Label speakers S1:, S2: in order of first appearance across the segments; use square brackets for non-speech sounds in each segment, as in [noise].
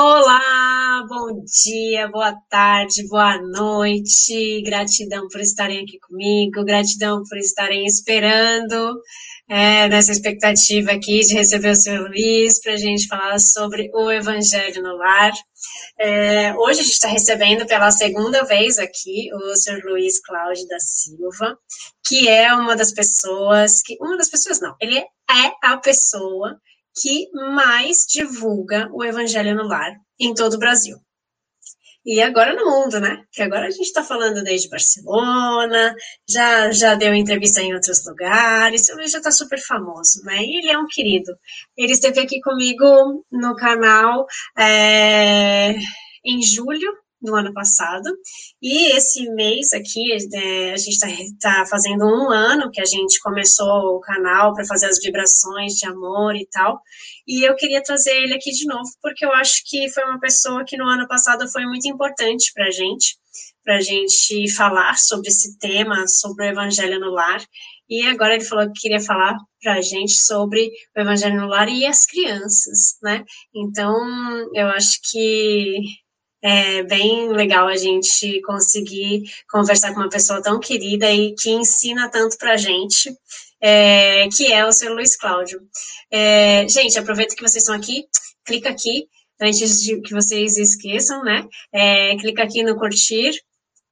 S1: Olá, bom dia, boa tarde, boa noite. Gratidão por estarem aqui comigo, gratidão por estarem esperando é, nessa expectativa aqui de receber o Sr. Luiz para a gente falar sobre o Evangelho no Lar. É, hoje a gente está recebendo pela segunda vez aqui o Sr. Luiz Cláudio da Silva, que é uma das pessoas que. Uma das pessoas, não, ele é a pessoa que mais divulga o Evangelho no Lar em todo o Brasil. E agora no mundo, né? Que agora a gente está falando desde Barcelona, já, já deu entrevista em outros lugares, ele já está super famoso, né? E ele é um querido. Ele esteve aqui comigo no canal é, em julho do ano passado. E esse mês aqui, é, a gente está tá fazendo um ano que a gente começou o canal para fazer as vibrações de amor e tal. E eu queria trazer ele aqui de novo, porque eu acho que foi uma pessoa que no ano passado foi muito importante para a gente, para a gente falar sobre esse tema, sobre o Evangelho no Lar. E agora ele falou que queria falar para a gente sobre o Evangelho no Lar e as crianças, né? Então, eu acho que é bem legal a gente conseguir conversar com uma pessoa tão querida e que ensina tanto para a gente, é, que é o seu Luiz Cláudio. É, gente, aproveita que vocês estão aqui, clica aqui, antes de que vocês esqueçam, né? É, clica aqui no curtir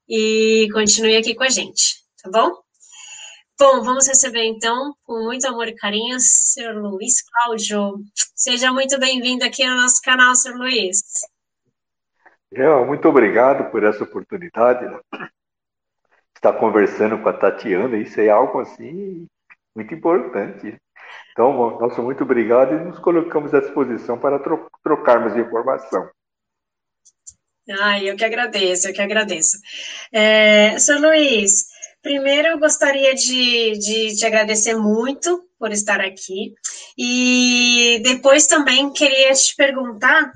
S1: e continue aqui com a gente, tá bom? Bom, vamos receber então, com muito amor e carinho, Sr. Luiz Cláudio. Seja muito bem-vindo aqui no nosso canal, Sr. Luiz.
S2: Eu, muito obrigado por essa oportunidade. Né? Estar conversando com a Tatiana, isso é algo assim muito importante. Então, nosso muito obrigado e nos colocamos à disposição para tro trocarmos informação.
S1: Ah, eu que agradeço, eu que agradeço. É, Sr. Luiz, primeiro eu gostaria de, de te agradecer muito por estar aqui e depois também queria te perguntar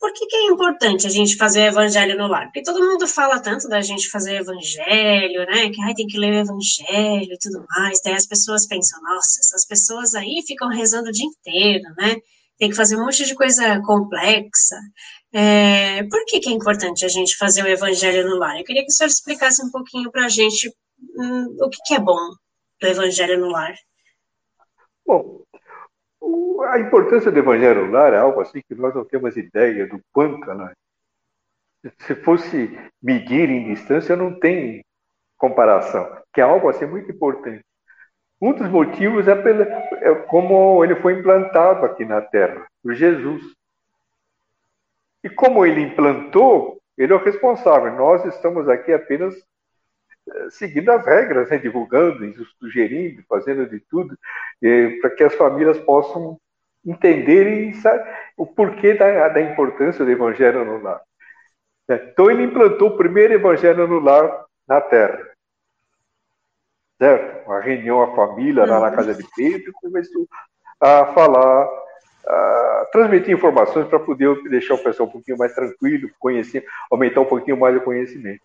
S1: por que, que, é importante a gente fazer evangelho no lar? Porque todo mundo fala tanto da gente fazer evangelho, né? Que ai, tem que ler o evangelho e tudo mais. Daí as pessoas pensam, nossa, essas pessoas aí ficam rezando o dia inteiro, né? Tem que fazer um monte de coisa complexa. É, por que, que é importante a gente fazer o evangelho no lar? Eu queria que o senhor explicasse um pouquinho para a gente hum, o que, que é bom do evangelho no lar.
S2: Bom, a importância do evangelho lar é algo assim que nós não temos ideia do quanto ela. Se fosse medir em distância, não tem comparação, que é algo assim muito importante. Um dos motivos é, pela, é como ele foi implantado aqui na Terra, por Jesus. E como ele implantou, ele é o responsável. Nós estamos aqui apenas seguindo as regras, né, divulgando, sugerindo, fazendo de tudo, para que as famílias possam entender sabe, o porquê da, da, importância do evangelho no lar. Né. Então ele implantou o primeiro evangelho no lar na Terra. Certo? Uma reunião a família lá na uhum. casa de Pedro começou a falar, a transmitir informações para poder deixar o pessoal um pouquinho mais tranquilo, conhecer, aumentar um pouquinho mais o conhecimento.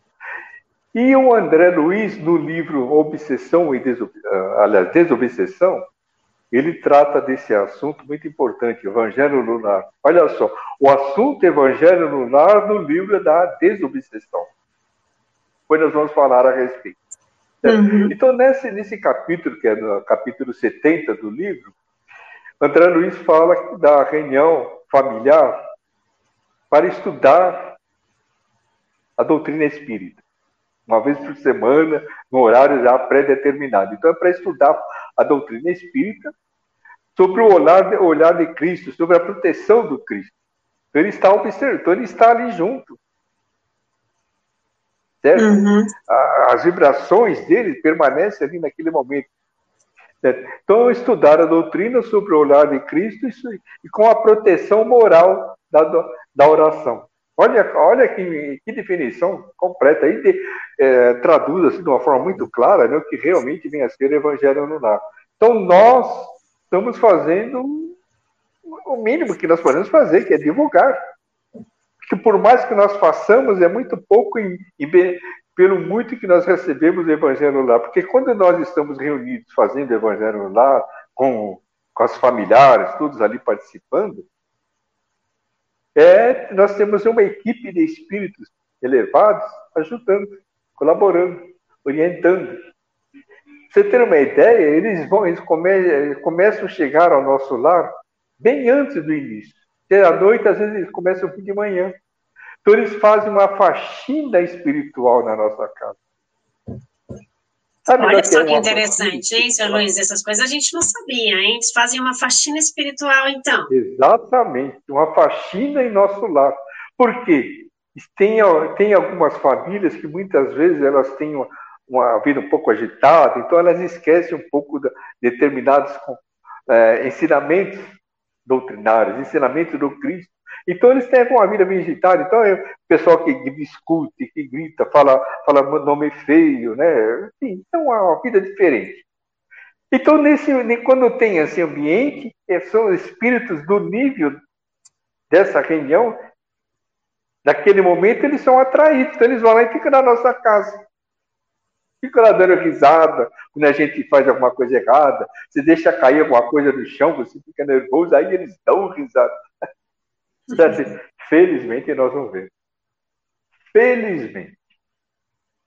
S2: E o André Luiz, no livro Obsessão e Desob... Ah, aliás, Desobsessão, ele trata desse assunto muito importante, Evangelho Lunar. Olha só, o assunto Evangelho Lunar no livro da desobsessão. Depois nós vamos falar a respeito. Uhum. Então, nesse, nesse capítulo, que é no capítulo 70 do livro, André Luiz fala da reunião familiar para estudar a doutrina espírita uma vez por semana, no horário já pré-determinado. Então, é para estudar a doutrina espírita sobre o olhar, o olhar de Cristo, sobre a proteção do Cristo. Então, ele está observando, então, ele está ali junto. Certo? Uhum. As vibrações dele permanecem ali naquele momento. Certo? Então, estudar a doutrina sobre o olhar de Cristo e com a proteção moral da, da oração. Olha, olha que, que definição completa. Aí de, é, traduz assim, de uma forma muito clara né, o que realmente vem a ser o Evangelho lar. Então, nós estamos fazendo o mínimo que nós podemos fazer, que é divulgar. Que por mais que nós façamos, é muito pouco em, em, pelo muito que nós recebemos do Evangelho lá. Porque quando nós estamos reunidos fazendo o Evangelho lá, com, com as familiares, todos ali participando, É, nós temos uma equipe de espíritos elevados ajudando, colaborando, orientando. Você ter uma ideia, eles vão, eles come, começam a chegar ao nosso lar bem antes do início. À noite, às vezes, eles começam de manhã. Então, eles fazem uma faxina espiritual na nossa casa.
S1: Sabe Olha só que, é interessante, hein, seu Luiz? Essas coisas a gente não sabia, hein? Eles fazem uma faxina espiritual, então.
S2: Exatamente, uma faxina em nosso lar. Por quê? Tem, tem algumas famílias que muitas vezes elas têm uma, uma vida um pouco agitada, então elas esquecem um pouco de determinados é, ensinamentos doutrinários, ensinamentos do Cristo. Então eles têm uma vida bem. Então é o pessoal que discute, que grita, fala, fala nome feio, né? Enfim, então é uma vida diferente. Então nesse, quando tem esse ambiente, é, são espíritos do nível dessa reunião, naquele momento eles são atraídos, então eles vão lá e ficam na nossa casa. Ficam lá dando risada, quando a gente faz alguma coisa errada, você deixa cair alguma coisa no chão, você fica nervoso, aí eles dão risada. Felizmente nós não vemos. Felizmente.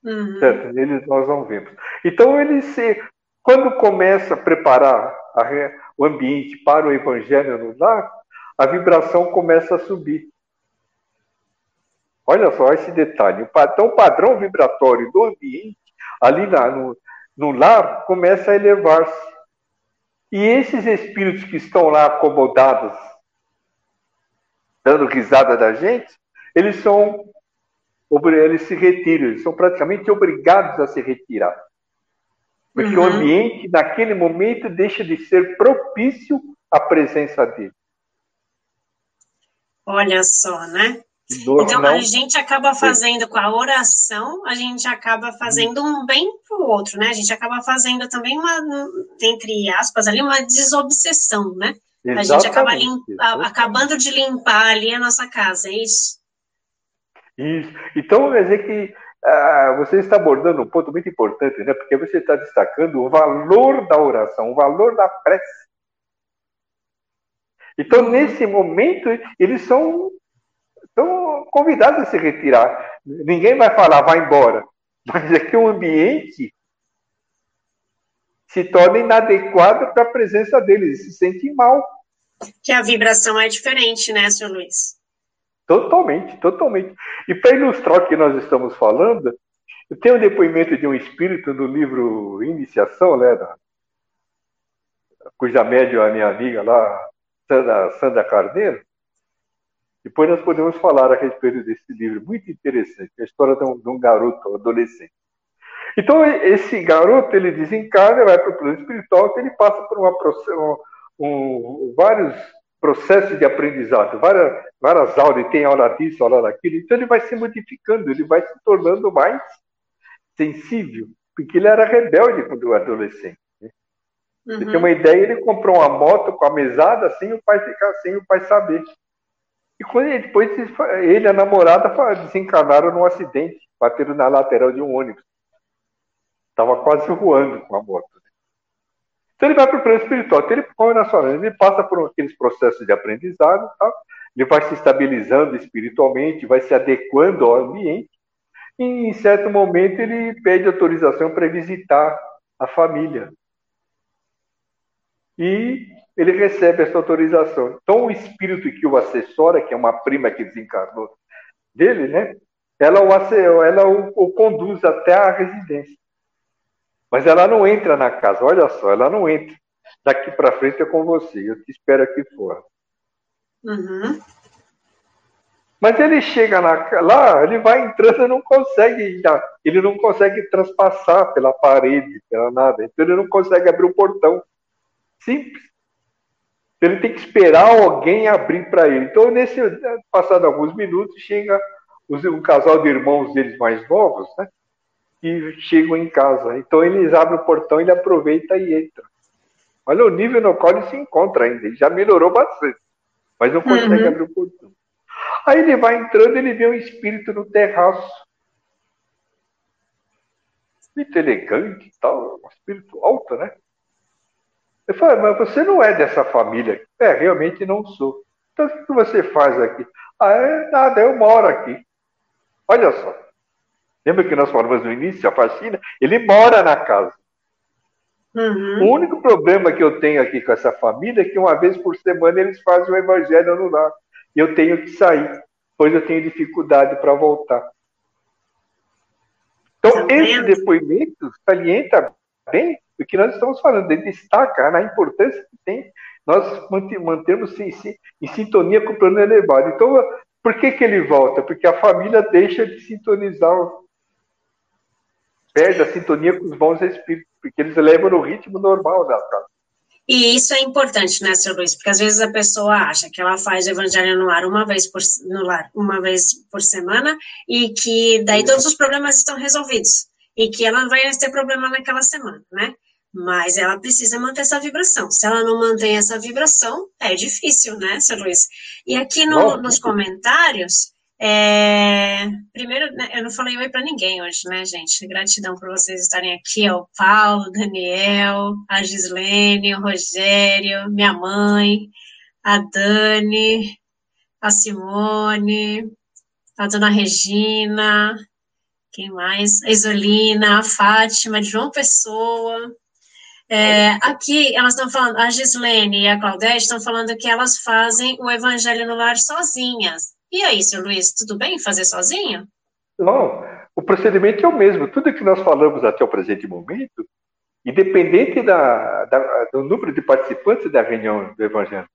S2: Uhum. Certo? Eles nós não vemos. Então ele se, quando começa a preparar a, o ambiente para o evangelho no lar, a vibração começa a subir. Olha só esse detalhe. Então, o padrão vibratório do ambiente, ali na, no, no lar, começa a elevar-se. E esses espíritos que estão lá acomodados dando risada da gente, eles são eles se retiram, eles são praticamente obrigados a se retirar. Porque uhum. o ambiente, naquele momento, deixa de ser propício à presença dele.
S1: Olha só, né? Do, então, não... a gente acaba fazendo com a oração, a gente acaba fazendo um bem para o outro, né? A gente acaba fazendo também uma, entre aspas, ali, uma desobsessão, né? A gente acaba limpa, acabando de limpar ali a nossa casa, é isso?
S2: Isso. Então, quer dizer que ah, você está abordando um ponto muito importante, né? Porque você está destacando o valor da oração, o valor da prece. Então, nesse momento, eles são, são convidados a se retirar. Ninguém vai falar, vai embora. [laughs] Mas é que o ambiente se torna inadequado para a presença deles, se sentem mal.
S1: Que a vibração é diferente, né, senhor Luiz?
S2: Totalmente, totalmente. E para ilustrar o que nós estamos falando, eu tenho um depoimento de um espírito no livro Iniciação, né, da, cuja médium é a minha amiga lá, Sandra, Sandra Carneiro. Depois nós podemos falar a respeito desse livro, muito interessante, a história de um, de um garoto, um adolescente. Então, esse garoto, ele desencarna, vai para o plano espiritual, ele passa por uma, um, vários processos de aprendizado, várias, várias aulas, ele tem aula disso, aula daquilo, então ele vai se modificando, ele vai se tornando mais sensível, porque ele era rebelde quando era adolescente. Né? Uhum. Você tem uma ideia, ele comprou uma moto com a mesada sem o pai ficar, sem o pai saber. E quando ele, depois ele e a namorada desencarnaram num acidente, bateram na lateral de um ônibus. Estava quase voando com a moto. Né? Então ele vai para o plano espiritual. Então ele põe na sua ele passa por aqueles processos de aprendizado, tá? ele vai se estabilizando espiritualmente, vai se adequando ao ambiente, e em certo momento ele pede autorização para visitar a família. E ele recebe essa autorização. Então o espírito que o assessora, que é uma prima que desencarnou dele, né? Ela o, ela o, o conduz até a residência. Mas ela não entra na casa, olha só, ela não entra. Daqui para frente é com você, eu te espero aqui fora. Uhum. Mas ele chega na, lá, ele vai entrando e não consegue, ele não consegue transpassar pela parede, pela nada. Então ele não consegue abrir o portão. Simples. Ele tem que esperar alguém abrir para ele. Então, nesse passado alguns minutos, chega um casal de irmãos deles mais novos, né? E chegam em casa. Então eles abrem o portão, ele aproveita e entra. Olha o nível no qual ele se encontra ainda. Ele já melhorou bastante, mas não consegue uhum. abrir o portão. Aí ele vai entrando, ele vê um espírito no terraço. Muito elegante tal, um espírito alto, né? Eu falo, mas você não é dessa família. É, realmente não sou. Então, o que você faz aqui? Ah, é nada, eu moro aqui. Olha só. Lembra que nós falamos no início, a faxina? Ele mora na casa. Uhum. O único problema que eu tenho aqui com essa família é que uma vez por semana eles fazem o evangelho no lar. E eu tenho que sair, pois eu tenho dificuldade para voltar. Então, tá esse depoimento salienta bem o que nós estamos falando, ele destaca na importância que tem nós mantermos em, em sintonia com o plano elevado. Então, por que, que ele volta? Porque a família deixa de sintonizar, perde a sintonia com os bons espíritos, porque eles levam no ritmo normal da casa.
S1: E isso é importante, né, Sr. Luiz? Porque às vezes a pessoa acha que ela faz o evangelho no ar uma vez por, no lar, uma vez por semana e que daí todos os problemas estão resolvidos e que ela não vai ter problema naquela semana, né? Mas ela precisa manter essa vibração. Se ela não mantém essa vibração, é difícil, né, Sr. Luiz? E aqui no, nos comentários, é... primeiro, né, eu não falei oi para ninguém hoje, né, gente? Gratidão por vocês estarem aqui, ao Paulo, Daniel, a Gislene, o Rogério, minha mãe, a Dani, a Simone, a dona Regina, quem mais? A Isolina, a Fátima, de João Pessoa, é, aqui elas estão falando, a Gislene e a Claudete estão falando que elas fazem o evangelho no lar sozinhas. E aí, seu Luiz, tudo bem fazer sozinho?
S2: Não, o procedimento é o mesmo. Tudo que nós falamos até o presente momento, independente da, da, do número de participantes da reunião do evangelho,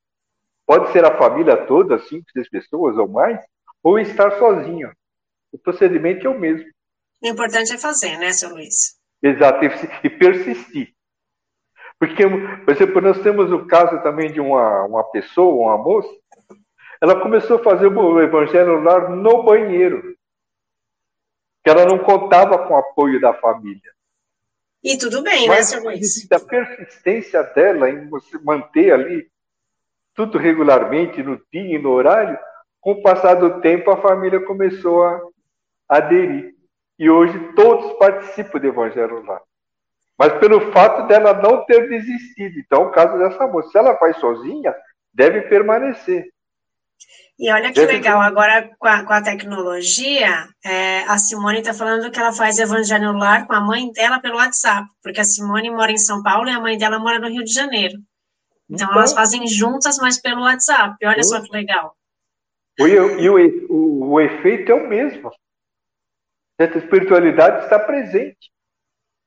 S2: pode ser a família toda, cinco, seis pessoas ou mais, ou estar sozinho. O procedimento é o mesmo.
S1: O importante é fazer, né, seu Luiz?
S2: Exato, e persistir. Porque, por exemplo, nós temos o caso também de uma, uma pessoa, uma moça, ela começou a fazer o evangelho lá no banheiro. Que ela não contava com o apoio da família.
S1: E tudo bem, né, Mas, né, Luiz?
S2: A persistência dela em você manter ali tudo regularmente, no dia e no horário, com o passar do tempo, a família começou a aderir. E hoje todos participam do Evangelho lá mas pelo fato dela não ter desistido. Então, o caso dessa moça, se ela vai sozinha, deve permanecer.
S1: E olha que legal, agora com a, com a tecnologia, é, a Simone está falando que ela faz evangelho no lar com a mãe dela pelo WhatsApp, porque a Simone mora em São Paulo e a mãe dela mora no Rio de Janeiro. Então, então elas fazem juntas, mas pelo WhatsApp. Olha só que legal.
S2: E, e o, o, o efeito é o mesmo. Essa espiritualidade está presente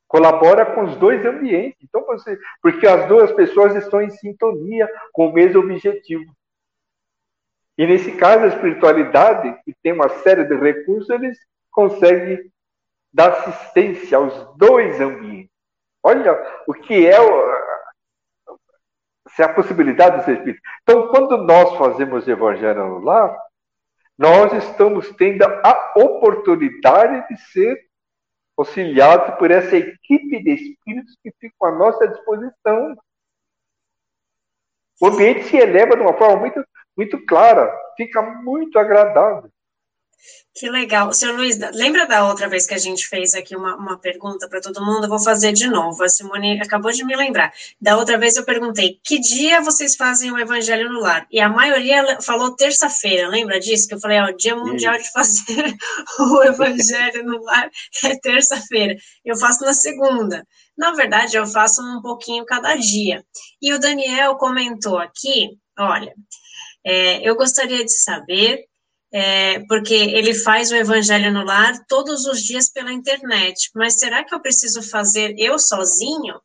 S2: colabora com os dois ambientes. Então, você, porque as duas pessoas estão em sintonia com o mesmo objetivo. E nesse caso, a espiritualidade, que tem uma série de recursos, eles conseguem dar assistência aos dois ambientes. Olha o que é se a possibilidade dos espíritos. Então, quando nós fazemos evangelho no lar, nós estamos tendo a oportunidade de ser auxiliados por essa equipe de espíritos que ficam à nossa disposição. O ambiente se eleva de uma forma muito, muito clara, fica muito agradável.
S1: Que legal. Senhor Luiz, lembra da outra vez que a gente fez aqui uma, uma pergunta para todo mundo? Eu vou fazer de novo. A Simone acabou de me lembrar. Da outra vez eu perguntei: que dia vocês fazem o Evangelho no Lar? E a maioria falou terça-feira. Lembra disso? Que eu falei: ó, o Dia Mundial de fazer [laughs] o Evangelho no Lar é terça-feira. Eu faço na segunda. Na verdade, eu faço um pouquinho cada dia. E o Daniel comentou aqui: olha, é, eu gostaria de saber é, porque ele faz o evangelho no lar todos os dias pela internet. Mas será que eu preciso fazer eu sozinho?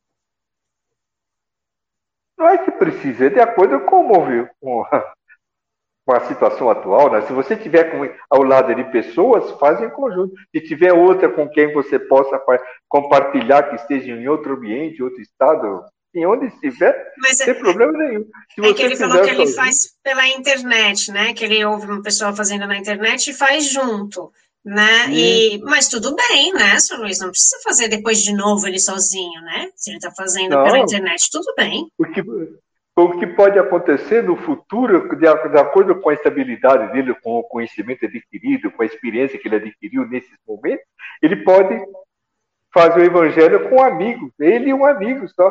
S2: Não é que precisa, é de acordo com, com, com a situação atual. Né? Se você tiver com, ao lado de pessoas, faz em conjunto. Se tiver outra com quem você possa compartilhar, que esteja em outro ambiente, outro estado, em onde estiver, Mas, sem é, problema nenhum.
S1: Se é que ele falou que ele faz pela internet, né? Que ele ouve uma pessoa fazendo na internet e faz junto, né? E, mas tudo bem, né, senhor Luiz? Não precisa fazer depois de novo ele sozinho, né? Se ele está fazendo não, pela internet, tudo bem.
S2: O que, o que pode acontecer no futuro, de, de acordo com a estabilidade dele, com o conhecimento adquirido, com a experiência que ele adquiriu nesses momentos, ele pode fazer o evangelho com um amigo, ele e um amigo só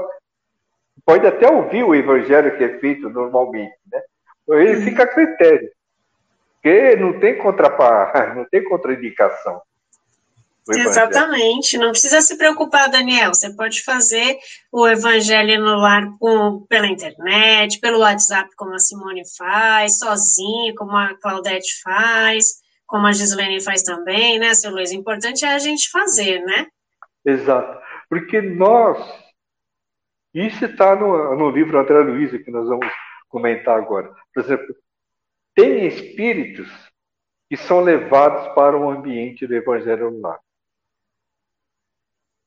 S2: pode até ouvir o evangelho que é feito normalmente, né? Ele uhum. fica a critério. Porque não tem contrapar, [laughs] não tem contraindicação.
S1: Exatamente, não precisa se preocupar, Daniel. Você pode fazer o evangelho no lar com, pela internet, pelo WhatsApp, como a Simone faz, sozinho, como a Claudete faz, como a Gislene faz também, né, seu Luiz? O importante é a gente fazer, né?
S2: Exato, porque nós, isso está no, no livro André Luiz, que nós vamos comentar agora. Por exemplo, tem espíritos que são levados para o ambiente do evangelho lar.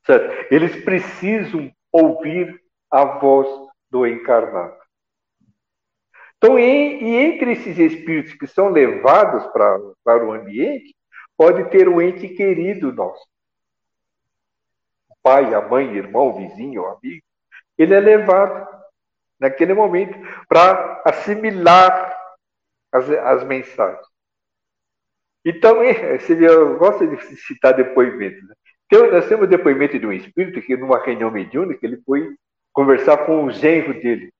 S2: Certo? Eles precisam ouvir a voz do encarnado. Então, em, e entre esses espíritos que são levados para, para o ambiente, pode ter um ente querido nosso. O pai, a mãe, irmão, vizinho, amigo. Ele é levado naquele momento para assimilar as, as mensagens. Então, eu gosto de citar depoimentos. Né? Então, nós temos o depoimento de um espírito que, numa reunião mediúnica, ele foi conversar com o genro dele.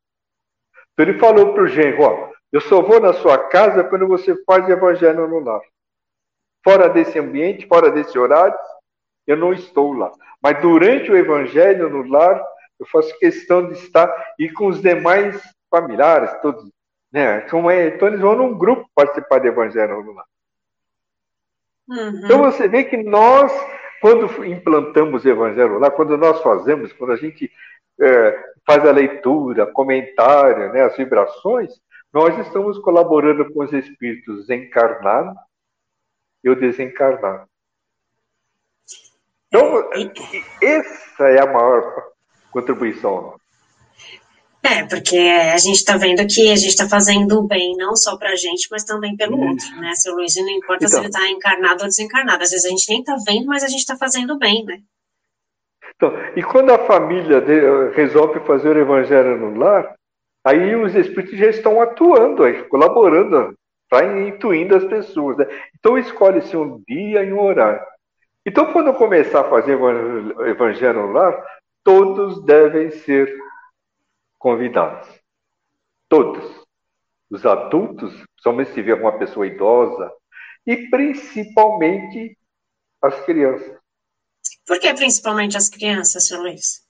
S2: Então, ele falou para o genro: Ó, eu só vou na sua casa quando você faz evangelho no lar. Fora desse ambiente, fora desse horário, eu não estou lá. Mas durante o evangelho no lar, eu faço questão de estar e com os demais familiares, todos, né? Como é, então eles vão num grupo participar do evangelho lar. Uhum. Então você vê que nós quando implantamos o evangelho lá, quando nós fazemos, quando a gente é, faz a leitura, comentário, né, as vibrações, nós estamos colaborando com os espíritos encarnados e o desencarnado. Então, essa é a maior contribuição.
S1: É, porque a gente está vendo que a gente está fazendo o bem não só para a gente, mas também pelo Isso. outro, né? Seu Luiz, não importa então, se ele está encarnado ou desencarnado. Às vezes a gente nem está vendo, mas a gente está fazendo bem, né?
S2: Então, e quando a família resolve fazer o evangelho no lar, aí os espíritos já estão atuando, aí, colaborando, tá intuindo as pessoas. Né? Então escolhe-se um dia e um horário. Então, quando começar a fazer o evangelho no lar, todos devem ser convidados. Todos. Os adultos, somente se vê uma pessoa idosa, e principalmente as crianças.
S1: Por que principalmente as crianças, seu Luiz?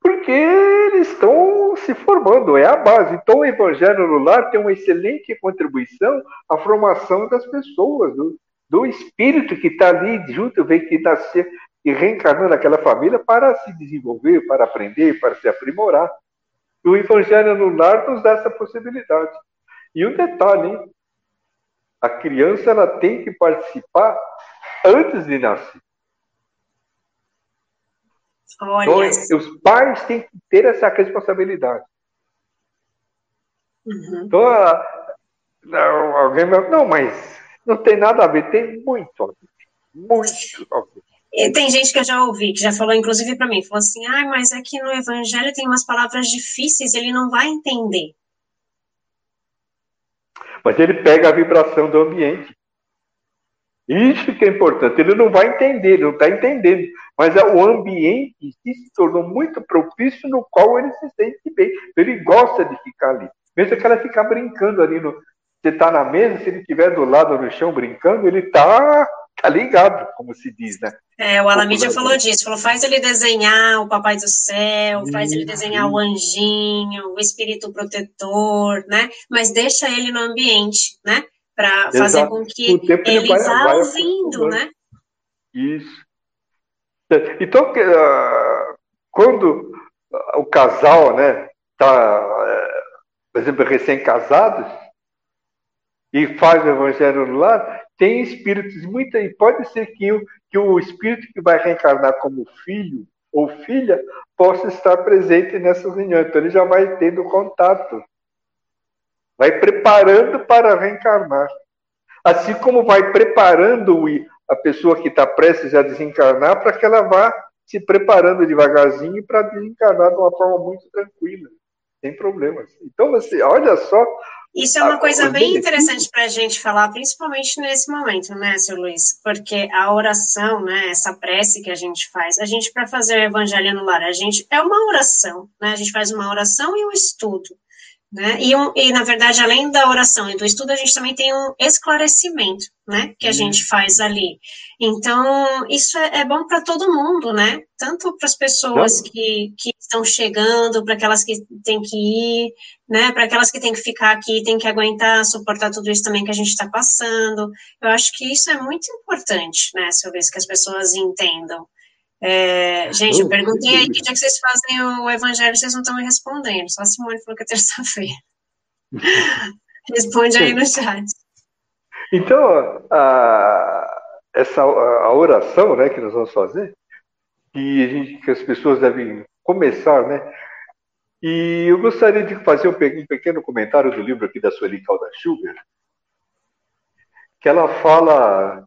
S2: Porque eles estão se formando, é a base. Então, o Evangelho no Lar tem uma excelente contribuição à formação das pessoas, do, do espírito que está ali junto, vem que nascer e reencarnando naquela família para se desenvolver, para aprender, para se aprimorar. E o Evangelho no lar nos dá essa possibilidade. E um detalhe, hein? a criança ela tem que participar antes de nascer. Olha. Então, os pais têm que ter essa responsabilidade. Uhum. Então, alguém não, mas não tem nada a ver, tem muito a ver. Muito a ver.
S1: Tem gente que eu já ouvi, que já falou, inclusive para mim, falou assim, ah, mas aqui no Evangelho tem umas palavras difíceis, ele não vai entender.
S2: Mas ele pega a vibração do ambiente. Isso que é importante. Ele não vai entender, ele não está entendendo. Mas é o ambiente se tornou muito propício no qual ele se sente bem. Ele gosta de ficar ali. Mesmo que ela ficar brincando ali no. Você está na mesa, se ele estiver do lado no chão brincando, ele está tá ligado, como se diz, né?
S1: É, o Alamídia falou disso, falou, faz ele desenhar o Papai do Céu, faz ele desenhar o anjinho, o espírito protetor, né? Mas deixa ele no ambiente, né? Para fazer com que ele, vai, vá vai ouvindo, né?
S2: Isso. Então, uh, quando o casal, né, tá, uh, por exemplo, recém-casados, e faz o evangelho no lar, tem espíritos, muita, e pode ser que o, que o espírito que vai reencarnar como filho ou filha possa estar presente nessa reunião. Então ele já vai tendo contato, vai preparando para reencarnar. Assim como vai preparando a pessoa que está prestes a desencarnar para que ela vá se preparando devagarzinho para desencarnar de uma forma muito tranquila, sem problemas. Então você, olha só
S1: isso é uma coisa bem interessante para a gente falar, principalmente nesse momento, né, seu Luiz? Porque a oração, né, essa prece que a gente faz, a gente, para fazer o evangelho no lar, a gente é uma oração, né? A gente faz uma oração e um estudo. Né? E, um, e, na verdade, além da oração e do estudo, a gente também tem um esclarecimento, né? Que a uhum. gente faz ali. Então, isso é, é bom para todo mundo, né? Tanto para as pessoas que, que estão chegando, para aquelas que têm que ir, né? Para aquelas que têm que ficar aqui, têm que aguentar, suportar tudo isso também que a gente está passando. Eu acho que isso é muito importante, né, Silvia, que as pessoas entendam. É, gente, eu perguntei aí que dia que vocês fazem o evangelho, vocês não estão me respondendo. Só a Simone falou que é terça-feira. [laughs] Responde aí no chat.
S2: Então, a, essa a oração né, que nós vamos fazer, que, gente, que as pessoas devem começar, né? E eu gostaria de fazer um pequeno comentário do livro aqui da Sueli Calda Schubert, que ela fala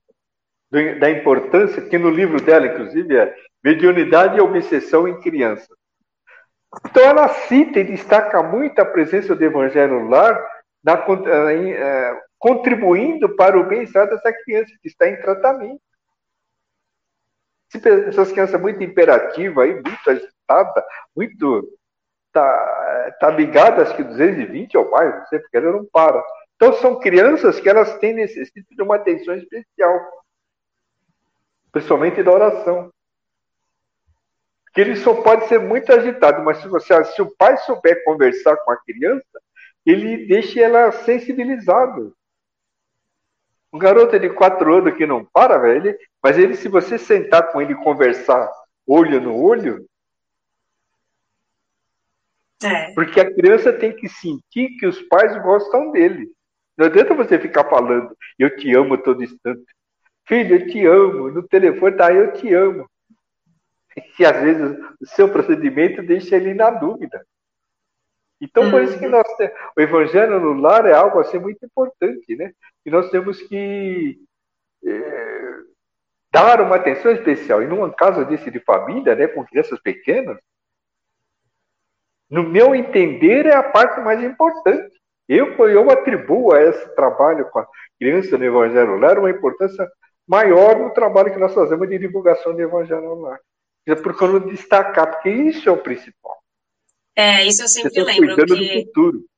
S2: da importância, que no livro dela, inclusive, é Mediunidade e Obsessão em Crianças. Então, ela cita e destaca muito a presença do Evangelho no lar, na, é, contribuindo para o bem-estar dessa criança que está em tratamento. Essas crianças muito imperativas, aí, muito agitadas, muito. Tá, tá ligada, acho que 220 ou mais, não sei, porque ela não para. Então, são crianças que elas têm necessidade de uma atenção especial principalmente da oração. Que ele só pode ser muito agitado, mas se, você, se o pai souber conversar com a criança, ele deixa ela sensibilizada. Um garoto de quatro anos que não para, velho, mas ele, se você sentar com ele e conversar olho no olho, é. porque a criança tem que sentir que os pais gostam dele. Não adianta você ficar falando, eu te amo todo instante. Filho, eu te amo. No telefone tá, eu te amo. E às vezes o seu procedimento deixa ele na dúvida. Então, por isso que uhum. nós o evangelho no lar é algo assim muito importante, né? E nós temos que é, dar uma atenção especial. E numa casa desse de família, né, com crianças pequenas, no meu entender, é a parte mais importante. Eu, eu atribuo a esse trabalho com a criança no Evangelho Lar uma importância maior no trabalho que nós fazemos de divulgação do Evangelho online. Procurando destacar, porque isso é o principal.
S1: É, isso eu sempre lembro. Cuidando que... do futuro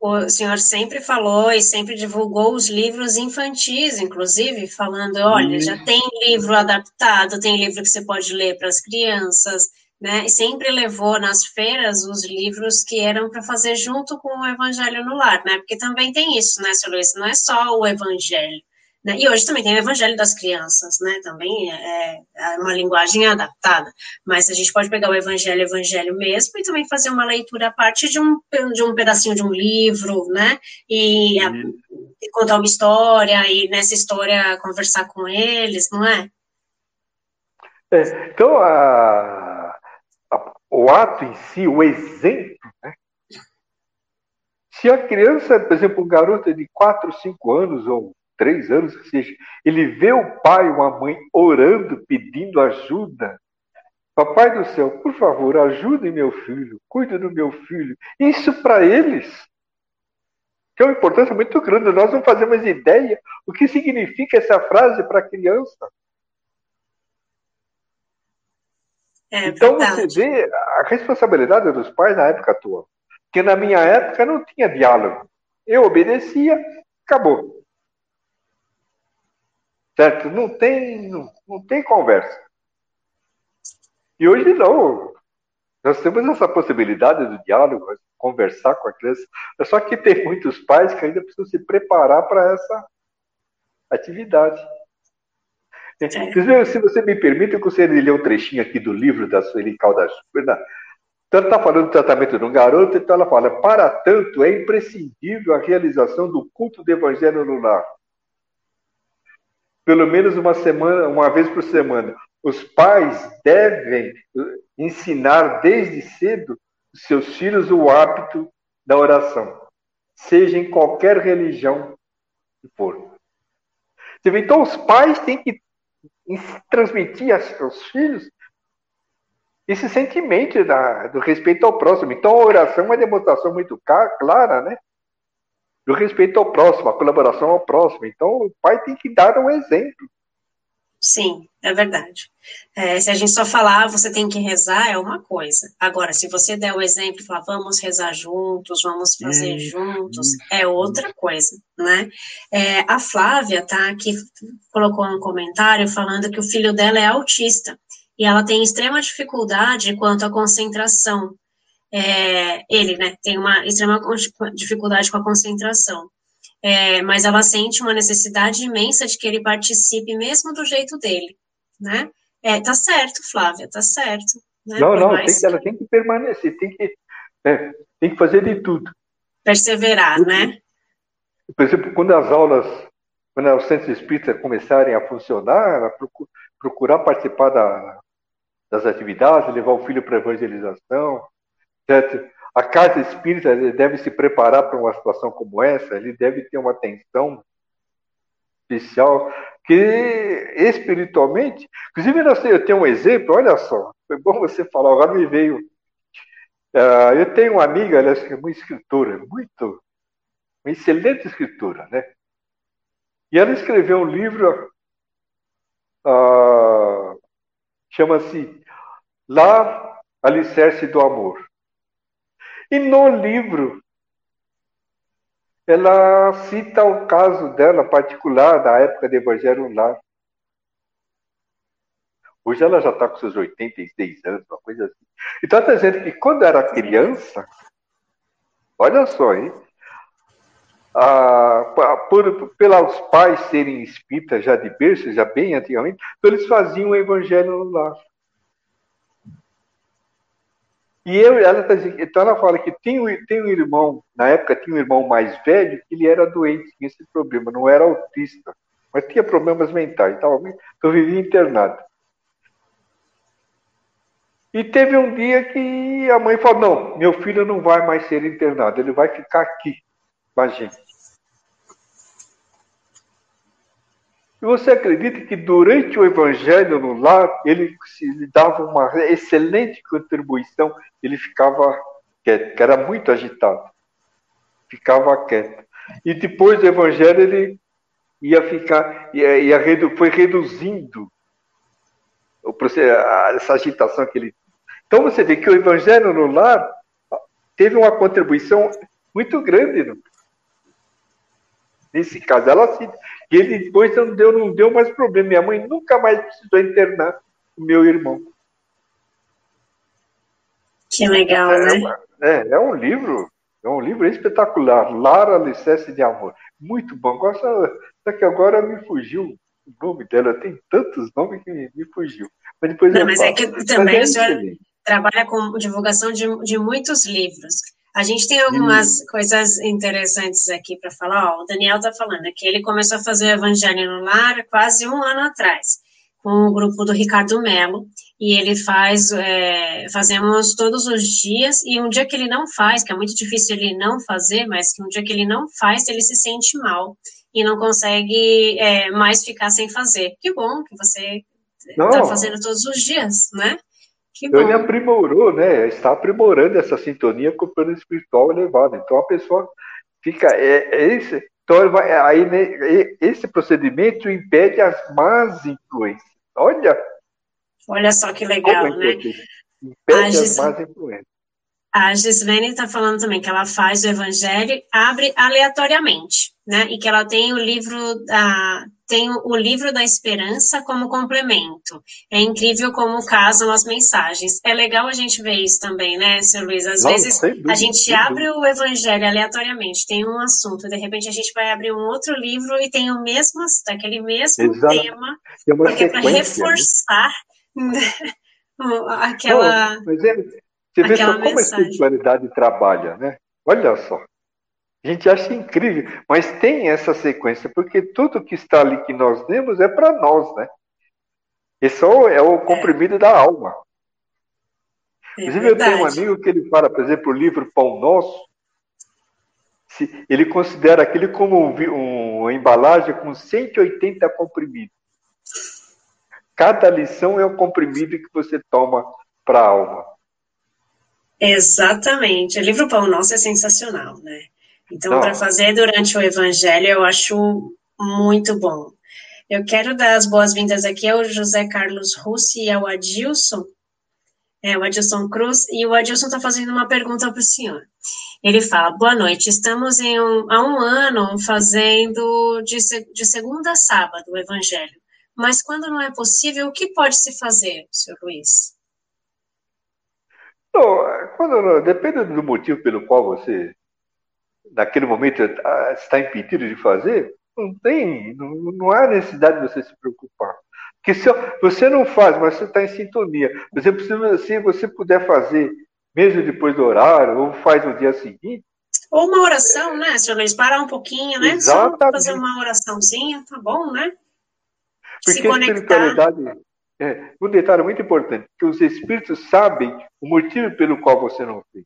S1: o senhor sempre falou e sempre divulgou os livros infantis, inclusive, falando, olha, já tem livro adaptado, tem livro que você pode ler para as crianças, né? E sempre levou nas feiras os livros que eram para fazer junto com o Evangelho no Lar, né? Porque também tem isso, né, senhor Luiz? Não é só o Evangelho. Né? E hoje também tem o Evangelho das Crianças, né? Também é, é, uma linguagem adaptada. Mas a gente pode pegar o Evangelho, Evangelho mesmo, e também fazer uma leitura a partir de um, de um pedacinho de um livro, né? E, a, e contar uma história, e nessa história conversar com eles, não é?
S2: é então, a, a, o ato em si, o exemplo, né? Se a criança, por exemplo, um garoto de 4, 5 anos, ou três anos que seja, ele vê o pai ou a mãe orando, pedindo ajuda. Papai do céu, por favor, ajude meu filho, cuide do meu filho. Isso para eles tem uma importância muito grande. Nós não fazemos ideia o que significa essa frase para a criança. É, então você vê a responsabilidade dos pais na época atual. Porque na minha época não tinha diálogo. Eu obedecia, acabou. Certo? Não tem, não, não tem conversa. E hoje não. Nós temos essa possibilidade do diálogo, conversar com a criança. Só que tem muitos pais que ainda precisam se preparar para essa atividade. É. Se você me permite, eu gostaria de ler um trechinho aqui do livro da Sueli Caldas. Então, ela está falando do tratamento de um garoto, então ela fala: para tanto, é imprescindível a realização do culto do evangelho no lar pelo menos uma semana, uma vez por semana. Os pais devem ensinar desde cedo seus filhos o hábito da oração, seja em qualquer religião que for. Então, os pais têm que transmitir aos filhos esse sentimento da, do respeito ao próximo. Então, a oração é uma demonstração muito clara, né? Do respeito ao próximo, a colaboração ao próximo. Então, o pai tem que dar um exemplo.
S1: Sim, é verdade. É, se a gente só falar, você tem que rezar, é uma coisa. Agora, se você der o exemplo e falar, vamos rezar juntos, vamos fazer hum, juntos, é outra coisa, né? É, a Flávia tá aqui, colocou um comentário falando que o filho dela é autista e ela tem extrema dificuldade quanto à concentração. É, ele, né, tem uma extrema dificuldade com a concentração é, mas ela sente uma necessidade imensa de que ele participe mesmo do jeito dele, né? É, tá certo, Flávia, tá certo. Né?
S2: Não, Por não, tem que, ela tem que permanecer, tem que, é, tem que fazer de tudo.
S1: Perseverar, né?
S2: Por exemplo, quando as aulas, quando os centros espíritas começarem a funcionar, procurar participar da, das atividades, levar o filho para a evangelização, certo? a casa espírita deve se preparar para uma situação como essa, ele deve ter uma atenção especial, que espiritualmente, inclusive eu tenho um exemplo, olha só, foi bom você falar, agora me veio. Uh, eu tenho uma amiga, ela é uma escritora, muito, uma excelente escritora, né? E ela escreveu um livro, uh, chama-se Lá Alicerce do Amor. E no livro, ela cita o caso dela particular da época do Evangelho Lar. Hoje ela já está com seus 86 anos, uma coisa assim. Então está dizendo que quando era criança, olha só, hein? Ah, por, pelos pais serem espíritas já de berço, já bem antigamente, então eles faziam o evangelho no lar. E eu, ela tá então ela fala que tem, tem um irmão, na época tinha um irmão mais velho, que ele era doente, tinha esse problema, não era autista, mas tinha problemas mentais, então, então vivia internado. E teve um dia que a mãe falou: Não, meu filho não vai mais ser internado, ele vai ficar aqui com a gente. E você acredita que durante o evangelho no lar, ele dava uma excelente contribuição, ele ficava quieto, que era muito agitado. Ficava quieto. E depois do evangelho ele ia ficar, ia, ia redu, foi reduzindo o essa agitação que ele. Então você vê que o evangelho no lar teve uma contribuição muito grande no, Nesse caso, ela se. E ele depois não deu, não deu mais problema. Minha mãe nunca mais precisou internar o meu irmão.
S1: Que legal, é, né?
S2: É, é um livro, é um livro espetacular. Lara Alicerce de Amor. Muito bom. Gosta, só que agora me fugiu o nome dela. Tem tantos nomes que me, me fugiu. Mas depois
S1: não, mas é que também mas é o senhor trabalha com divulgação de, de muitos livros. A gente tem algumas hum. coisas interessantes aqui para falar. Ó, o Daniel está falando que ele começou a fazer o Evangelho no Lar quase um ano atrás, com o grupo do Ricardo Melo, e ele faz, é, fazemos todos os dias, e um dia que ele não faz, que é muito difícil ele não fazer, mas que um dia que ele não faz, ele se sente mal e não consegue é, mais ficar sem fazer. Que bom que você está fazendo todos os dias, né?
S2: Então ele aprimorou, né? Está aprimorando essa sintonia com o plano espiritual elevado. Então a pessoa fica. É, é esse, então vai, aí, né, esse procedimento impede as más influências. Olha!
S1: Olha só que legal, é né?
S2: Impede as más influências.
S1: A Gislene está falando também que ela faz o evangelho, abre aleatoriamente, né? E que ela tem o livro da tem o livro da esperança como complemento. É incrível como casam as mensagens. É legal a gente ver isso também, né, Sr. Luiz? Às Não, vezes dúvida, a gente abre o evangelho aleatoriamente, tem um assunto, de repente a gente vai abrir um outro livro e tem o mesmo, aquele mesmo Exato. tema, porque é para né? reforçar [laughs] né? aquela.
S2: Não, mas é, você vê só como mensagem. a espiritualidade trabalha, né? Olha só. A gente acha incrível, mas tem essa sequência, porque tudo que está ali que nós lemos é para nós, né? Esse é o comprimido é. da alma. É Inclusive, eu tenho um amigo que ele fala, por exemplo, o livro Pão Nosso, se, ele considera aquele como um, uma embalagem com 180 comprimidos. Cada lição é um comprimido que você toma para a alma.
S1: Exatamente. O livro Pão Nosso é sensacional, né? Então, para fazer durante o Evangelho, eu acho muito bom. Eu quero dar as boas-vindas aqui ao José Carlos Russi e ao Adilson, é, o Adilson Cruz, e o Adilson está fazendo uma pergunta para o senhor. Ele fala, boa noite, estamos em um, há um ano fazendo de, de segunda a sábado o evangelho, mas quando não é possível, o que pode se fazer, senhor Luiz?
S2: Não, quando, depende do motivo pelo qual você, naquele momento, ah, está impedido de fazer, não tem, não, não há necessidade de você se preocupar. Porque se você não faz, mas você está em sintonia, você precisa, se você puder fazer, mesmo depois do horário, ou faz no dia seguinte.
S1: Ou uma oração, né, senhor Luiz? Parar um pouquinho, né? Exatamente. Só fazer uma oraçãozinha, tá bom, né?
S2: Porque se conectar. espiritualidade é, um detalhe muito importante, que os espíritos sabem o motivo pelo qual você não fez.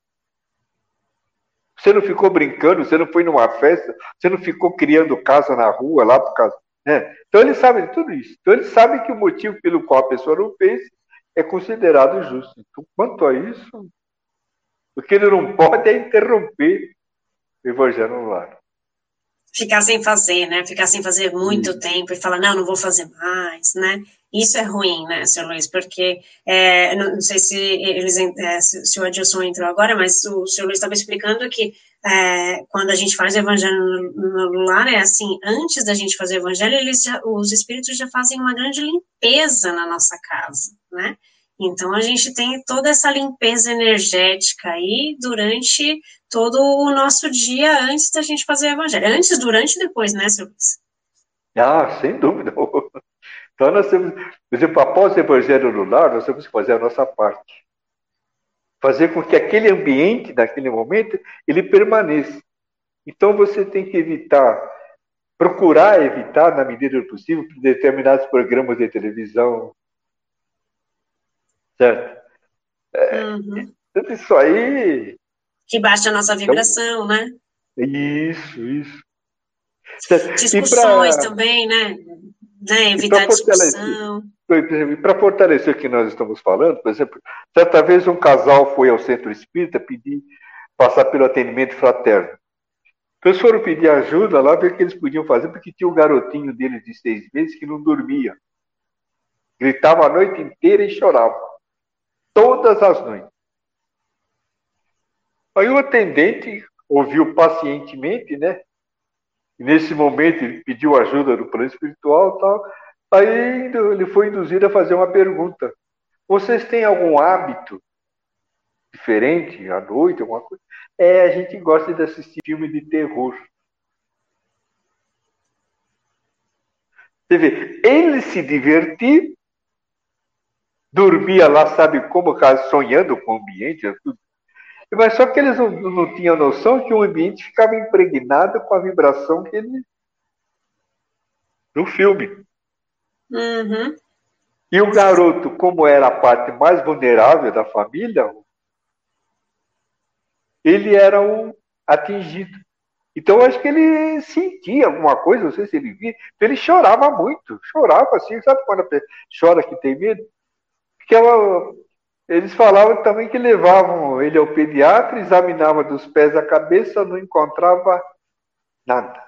S2: Você não ficou brincando, você não foi numa festa, você não ficou criando casa na rua lá por causa. Né? Então eles sabem tudo isso. Então eles sabem que o motivo pelo qual a pessoa não fez é considerado justo. Então, quanto a isso, o que ele não pode é interromper o evangelho no lar.
S1: Ficar sem fazer, né? Ficar sem fazer muito tempo e falar, não, não vou fazer mais, né? Isso é ruim, né, senhor Luiz, porque é, não, não, sei se eles é, se, o Adilson entrou agora, mas o senhor Luiz estava explicando que é, quando a gente faz o evangelho no, no, lar, é assim, antes da gente fazer o evangelho, eles já, os espíritos já fazem uma grande limpeza na nossa casa, né? Então a gente tem toda essa limpeza energética aí durante todo o nosso dia antes da gente fazer o evangelho. Antes, durante e depois, né, senhor Luiz?
S2: Ah, sem dúvida. [laughs] Então, nós temos, por exemplo, após o evangelho no lar, nós temos que fazer a nossa parte. Fazer com que aquele ambiente, naquele momento, ele permaneça. Então, você tem que evitar, procurar evitar, na medida do possível, determinados programas de televisão. Certo? É, uhum. Tudo isso aí.
S1: Que baixa a nossa vibração, então, né?
S2: Isso, isso.
S1: Discussões pra... também, né? né? Evitar discussão.
S2: Para fortalecer o que nós estamos falando, por exemplo, certa vez um casal foi ao centro espírita pedir passar pelo atendimento fraterno. Então, eles foram pedir ajuda lá, ver o que eles podiam fazer, porque tinha um garotinho deles de seis meses que não dormia. Gritava a noite inteira e chorava. Todas as noites. Aí o atendente ouviu pacientemente, né? E nesse momento ele pediu ajuda do plano espiritual tal. Aí ele foi induzido a fazer uma pergunta. Vocês têm algum hábito diferente à noite, alguma coisa? É, a gente gosta de assistir filme de terror. Você vê, ele se divertir, dormia lá, sabe como, sonhando com o ambiente, tudo mas só que eles não, não tinham noção que o ambiente ficava impregnado com a vibração que ele. do filme.
S1: Uhum.
S2: E o garoto, como era a parte mais vulnerável da família, ele era o atingido. Então, eu acho que ele sentia alguma coisa, não sei se ele via. Então, ele chorava muito, chorava assim, sabe quando a pessoa chora que tem medo? Porque ela, eles falavam também que levavam ele ao pediatra, examinava dos pés à cabeça, não encontrava nada.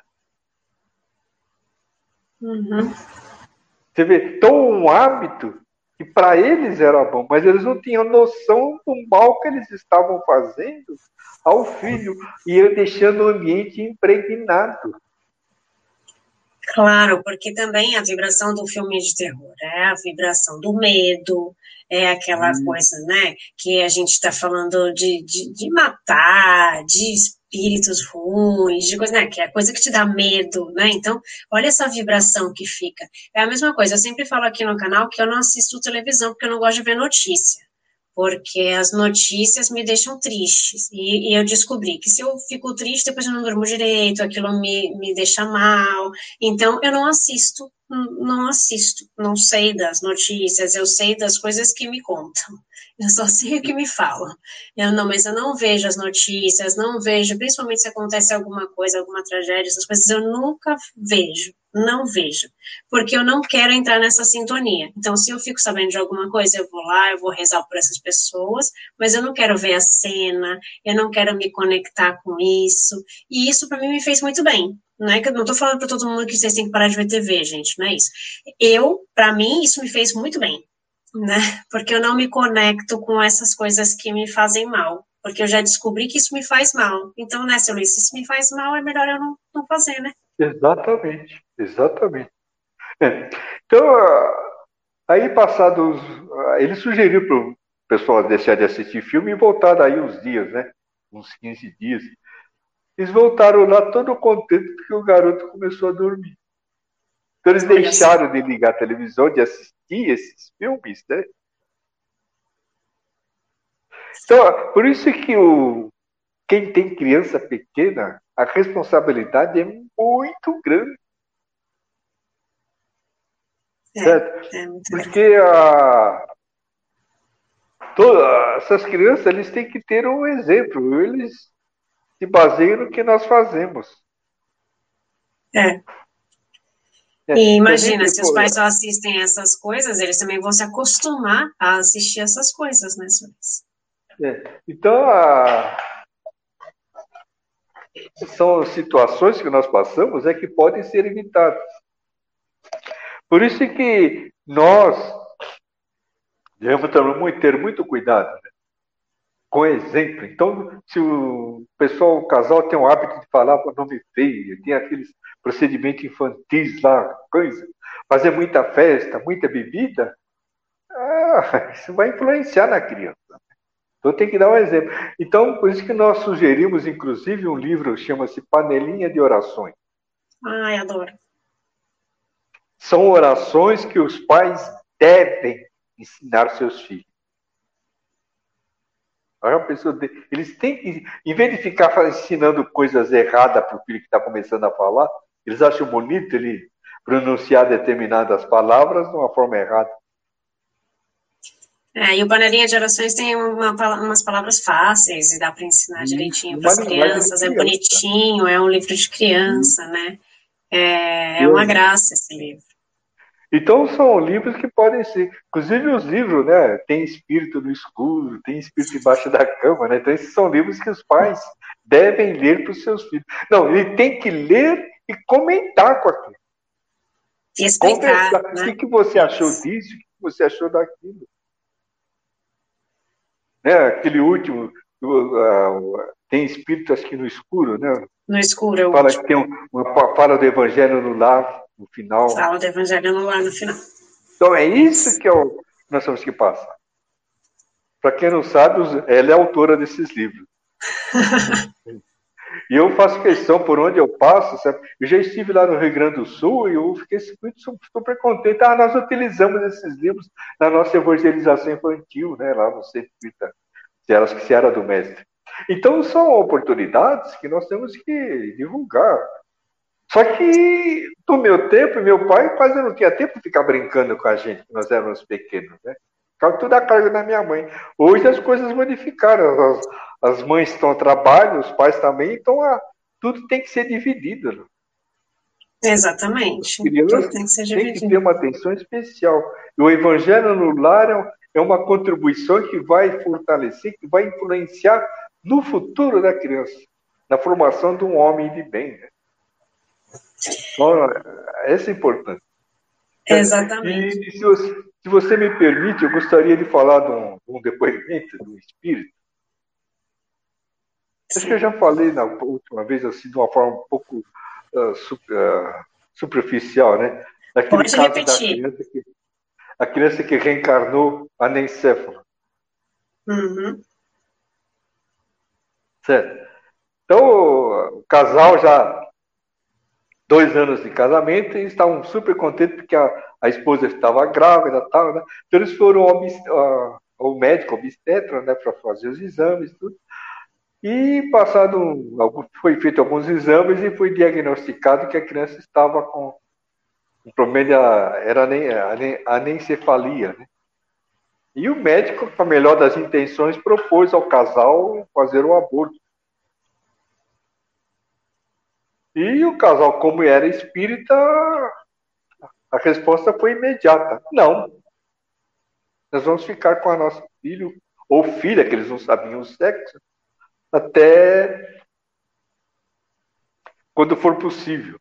S1: Uhum.
S2: Você vê, tão um hábito que para eles era bom, mas eles não tinham noção do mal que eles estavam fazendo ao filho e deixando o ambiente impregnado.
S1: Claro, porque também a vibração do filme de terror é a vibração do medo, é aquela hum. coisa, né, que a gente está falando de, de, de, matar, de espíritos ruins, de coisa, né, que é coisa que te dá medo, né, então, olha essa vibração que fica. É a mesma coisa, eu sempre falo aqui no canal que eu não assisto televisão porque eu não gosto de ver notícia porque as notícias me deixam tristes. E, e, eu descobri que se eu fico triste, depois eu não durmo direito, aquilo me, me deixa mal. Então, eu não assisto, não assisto, não sei das notícias, eu sei das coisas que me contam. Eu só sei o que me falam. Eu não, mas eu não vejo as notícias, não vejo, principalmente se acontece alguma coisa, alguma tragédia, essas coisas eu nunca vejo não vejo, porque eu não quero entrar nessa sintonia. Então, se eu fico sabendo de alguma coisa, eu vou lá, eu vou rezar por essas pessoas, mas eu não quero ver a cena, eu não quero me conectar com isso, e isso para mim me fez muito bem. Não é que eu não tô falando para todo mundo que vocês têm que parar de ver TV, gente, não é isso. Eu, para mim, isso me fez muito bem, né? Porque eu não me conecto com essas coisas que me fazem mal. Porque eu já descobri que isso me faz mal. Então, né, seu Luiz, se isso me faz mal, é melhor eu não, não fazer, né?
S2: Exatamente, exatamente. É. Então, aí passados. Ele sugeriu para o pessoal deixar de assistir filme e voltar daí uns dias, né? Uns 15 dias. Eles voltaram lá todo contente porque o garoto começou a dormir. Então eles deixaram de ligar a televisão, de assistir esses filmes, né? Então, por isso que o, quem tem criança pequena, a responsabilidade é muito grande. É, certo? É Porque a, todas essas crianças eles têm que ter um exemplo. Eles se baseiam no que nós fazemos.
S1: É. é. E imagina, se os pais só assistem essas coisas, eles também vão se acostumar a assistir essas coisas, né, senhores?
S2: É. Então, a... são situações que nós passamos é que podem ser evitadas. Por isso que nós devemos ter muito cuidado. Né? com exemplo. Então, se o pessoal, o casal tem o hábito de falar com nome feio, tem aqueles procedimentos infantis lá, coisa, fazer muita festa, muita bebida, ah, [laughs] isso vai influenciar na criança. Então tem que dar um exemplo. Então, por isso que nós sugerimos, inclusive, um livro chama-se Panelinha de Orações.
S1: Ai, adoro.
S2: São orações que os pais devem ensinar seus filhos. pessoa, eles têm que, em vez de ficar ensinando coisas erradas para o filho que está começando a falar, eles acham bonito ele pronunciar determinadas palavras de uma forma errada.
S1: É, e o panelinha de orações tem uma, umas palavras fáceis e dá para ensinar direitinho para as crianças. É bonitinho, é um livro de criança, né? É, é uma graça esse livro.
S2: Então são livros que podem ser, inclusive os livros, né? Tem espírito no escuro, tem espírito debaixo da cama, né? Então esses são livros que os pais devem ler para os seus filhos. Não, ele tem que ler e comentar com aquilo.
S1: E explicar.
S2: Né? O que você achou disso? O que você achou daquilo? Né? Aquele último, tem espírito acho que no escuro, né?
S1: No escuro, é
S2: Fala que tem uma fala do evangelho no lar no final.
S1: Fala do evangelho no lar no final.
S2: Então é isso que é o, nós temos que passar. Para quem não sabe, ela é autora desses livros. [laughs] e eu faço questão por onde eu passo, sabe? Eu já estive lá no Rio Grande do Sul e eu fiquei muito super contente. Ah, nós utilizamos esses livros na nossa evangelização infantil, né? Lá no Centro Espírita que se era do Mestre. Então são oportunidades que nós temos que divulgar. Só que no meu tempo, meu pai quase não tinha tempo de ficar brincando com a gente, nós éramos pequenos, né? Ficava tudo a cargo da minha mãe. Hoje as coisas modificaram, as, as mães estão a trabalho, os pais também, então a, tudo tem que ser dividido. Né?
S1: Exatamente.
S2: Tudo tem que ser dividido. Tem que ter uma atenção especial. E o evangelho no lar é, é uma contribuição que vai fortalecer, que vai influenciar no futuro da criança, na formação de um homem de bem. Né? Então, essa é importante.
S1: Exatamente.
S2: E, se, você, se, você, me permite, eu gostaria de falar de um, um depoimento do espírito. Sim. Acho que eu já falei na última vez, assim, de uma forma um pouco uh, uh, superficial, né?
S1: Daquele Pode caso repetir.
S2: da criança que, a criança que reencarnou anencéfala.
S1: Uhum.
S2: Certo. Então, o casal já dois anos de casamento e estavam super contentes porque a, a esposa estava grávida tal, né? Então eles foram ao, ao médico obstetra, né, para fazer os exames tudo. E passado, foi feito alguns exames e foi diagnosticado que a criança estava com um problema, era anencefalia, né? E o médico, com a melhor das intenções, propôs ao casal fazer o aborto. E o casal, como era espírita, a resposta foi imediata: não. Nós vamos ficar com a nosso filho ou filha, que eles não sabiam o sexo, até quando for possível.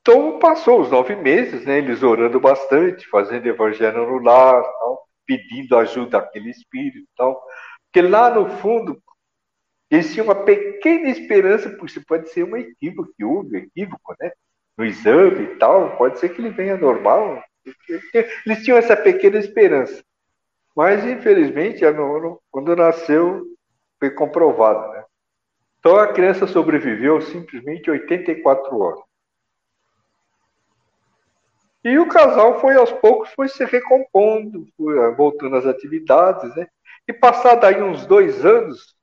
S2: Então passou os nove meses, né, eles orando bastante, fazendo evangelho no lar, tal, pedindo ajuda àquele espírito, tal, porque lá no fundo eles tinham uma pequena esperança, porque pode ser um equívoco que houve, equívoco, né, no exame e tal, pode ser que ele venha normal. Eles tinham essa pequena esperança, mas infelizmente quando nasceu foi comprovado, né? Então a criança sobreviveu simplesmente 84 horas. E o casal foi aos poucos foi se recompondo, foi eh, voltando às atividades, né? E passado aí uns dois anos,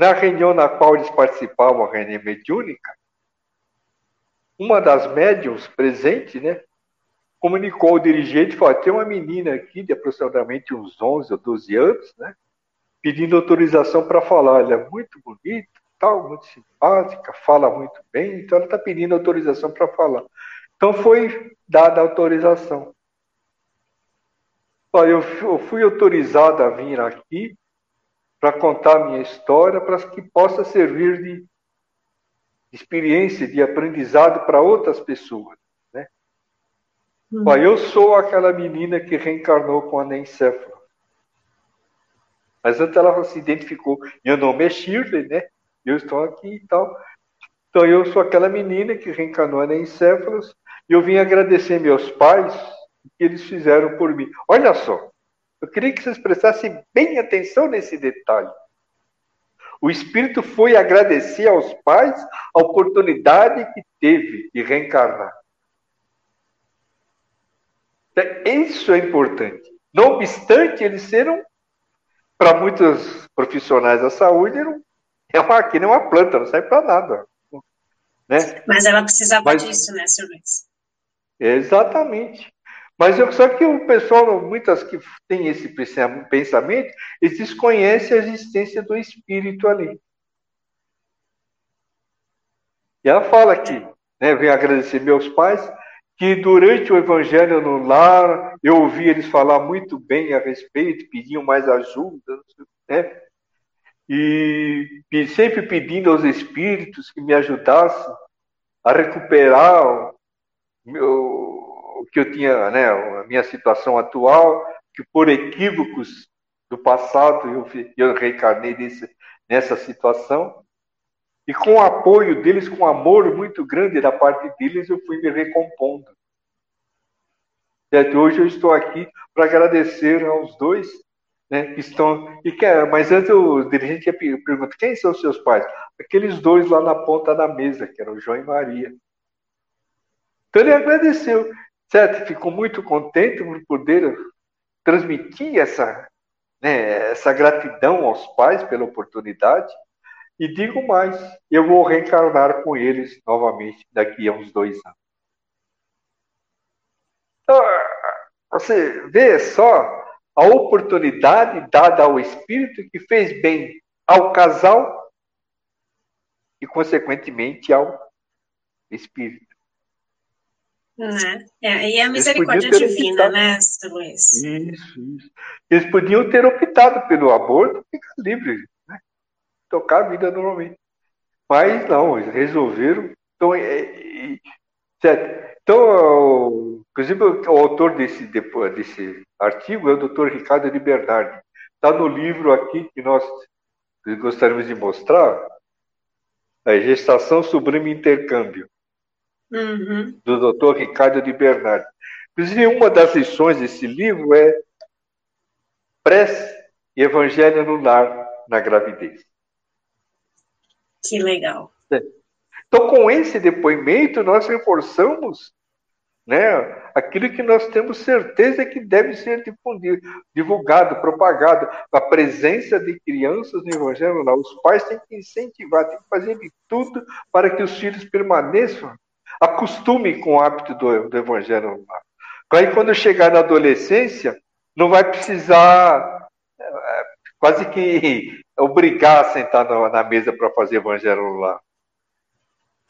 S2: na reunião na qual eles participavam, a reunião mediúnica, uma das médiums presentes, né, comunicou ao dirigente, falou, tem uma menina aqui de aproximadamente uns 11 ou 12 anos, né, pedindo autorização para falar. Ela é muito bonita, tal, muito simpática, fala muito bem, então ela está pedindo autorização para falar. Então foi dada a autorização. Eu fui autorizado a vir aqui para contar minha história, para que possa servir de experiência, de aprendizado para outras pessoas. Né? Hum. Eu sou aquela menina que reencarnou com anencefalo. Mas antes ela se identificou. Meu nome é Shirley, né? Eu estou aqui e tal. Então eu sou aquela menina que reencarnou anencéfalos e eu vim agradecer meus pais o que eles fizeram por mim. Olha só, eu queria que vocês prestassem bem atenção nesse detalhe. O espírito foi agradecer aos pais a oportunidade que teve de reencarnar. Isso é importante. Não obstante, eles serão, para muitos profissionais da saúde, é uma, aqui não é uma planta, não serve para nada.
S1: Né? Mas ela precisava Mas, disso, né, Sr. Luiz?
S2: Exatamente. Mas eu, só que o pessoal, muitas que têm esse pensamento, eles desconhecem a existência do espírito ali. E ela fala aqui, né, vem agradecer meus pais, que durante o evangelho no lar, eu ouvi eles falar muito bem a respeito, pediam mais ajuda, né? E sempre pedindo aos espíritos que me ajudassem a recuperar o que eu tinha, né, a minha situação atual, que por equívocos do passado eu, eu reencarnei nesse, nessa situação. E com o apoio deles, com amor muito grande da parte deles, eu fui me recompondo. Certo? Hoje eu estou aqui para agradecer aos dois né, que estão. E que, mas antes o dirigente pergunta: quem são seus pais? Aqueles dois lá na ponta da mesa, que eram o João e Maria. Então ele agradeceu, certo? Ficou muito contente por poder transmitir essa, né, essa gratidão aos pais pela oportunidade. E digo mais, eu vou reencarnar com eles novamente daqui a uns dois anos. Então, você vê só a oportunidade dada ao espírito que fez bem ao casal e, consequentemente, ao espírito.
S1: Né? É, e a misericórdia divina, optado. né, Luiz? Isso,
S2: isso. Eles podiam ter optado pelo aborto, ficar livre, né? tocar a vida normalmente. Mas não, eles resolveram. Então, é, é, certo. então inclusive, o autor desse, desse artigo é o Dr. Ricardo de Bernardi. Está no livro aqui que nós gostaríamos de mostrar, a gestação sublime intercâmbio uhum. do doutor Ricardo de Bernardi. Inclusive, uma das lições desse livro é prece e evangelho no lar na gravidez.
S1: Que legal.
S2: É. Então, com esse depoimento, nós reforçamos né, aquilo que nós temos certeza que deve ser difundido, divulgado, propagado. A presença de crianças no Evangelho lá. Os pais têm que incentivar, têm que fazer de tudo para que os filhos permaneçam Acostume com o hábito do, do evangelho. Aí, quando chegar na adolescência, não vai precisar é, quase que [laughs] obrigar a sentar na, na mesa para fazer evangelho lá.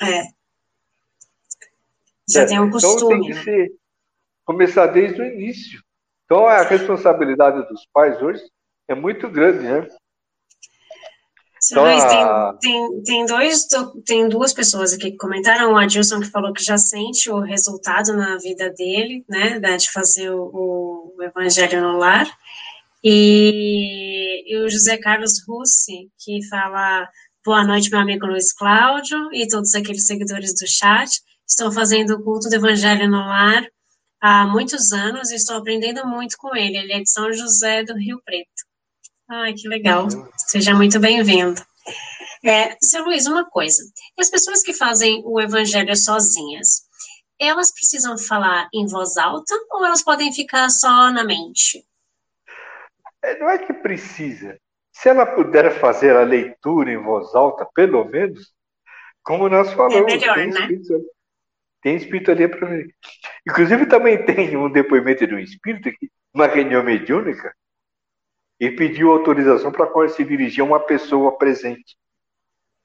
S1: É. Já é. tem um costume. Então, tem que
S2: né? ser, começar desde o início. Então, a responsabilidade dos pais hoje é muito grande, né?
S1: Então, Luiz, tem, tem, tem, dois, tem duas pessoas aqui que comentaram, o Adilson que falou que já sente o resultado na vida dele, né, de fazer o, o Evangelho no Lar, e, e, o José Carlos Russi, que fala boa noite, meu amigo Luiz Cláudio, e todos aqueles seguidores do chat, estou fazendo o culto do Evangelho no Lar há muitos anos e estou aprendendo muito com ele, ele é de São José do Rio Preto. Ai, que legal. Seja muito bem-vindo. É, seu Luiz, uma coisa. As pessoas que fazem o evangelho sozinhas, elas precisam falar em voz alta ou elas podem ficar só na mente?
S2: É, não é que precisa. Se ela puder fazer a leitura em voz alta, pelo menos, como nós falamos, é melhor, tem, né? espírito, tem espírito ali para mim. Inclusive, também [laughs] tem um depoimento de um espírito, que, uma reunião mediúnica, e pediu autorização para se dirigir a uma pessoa presente.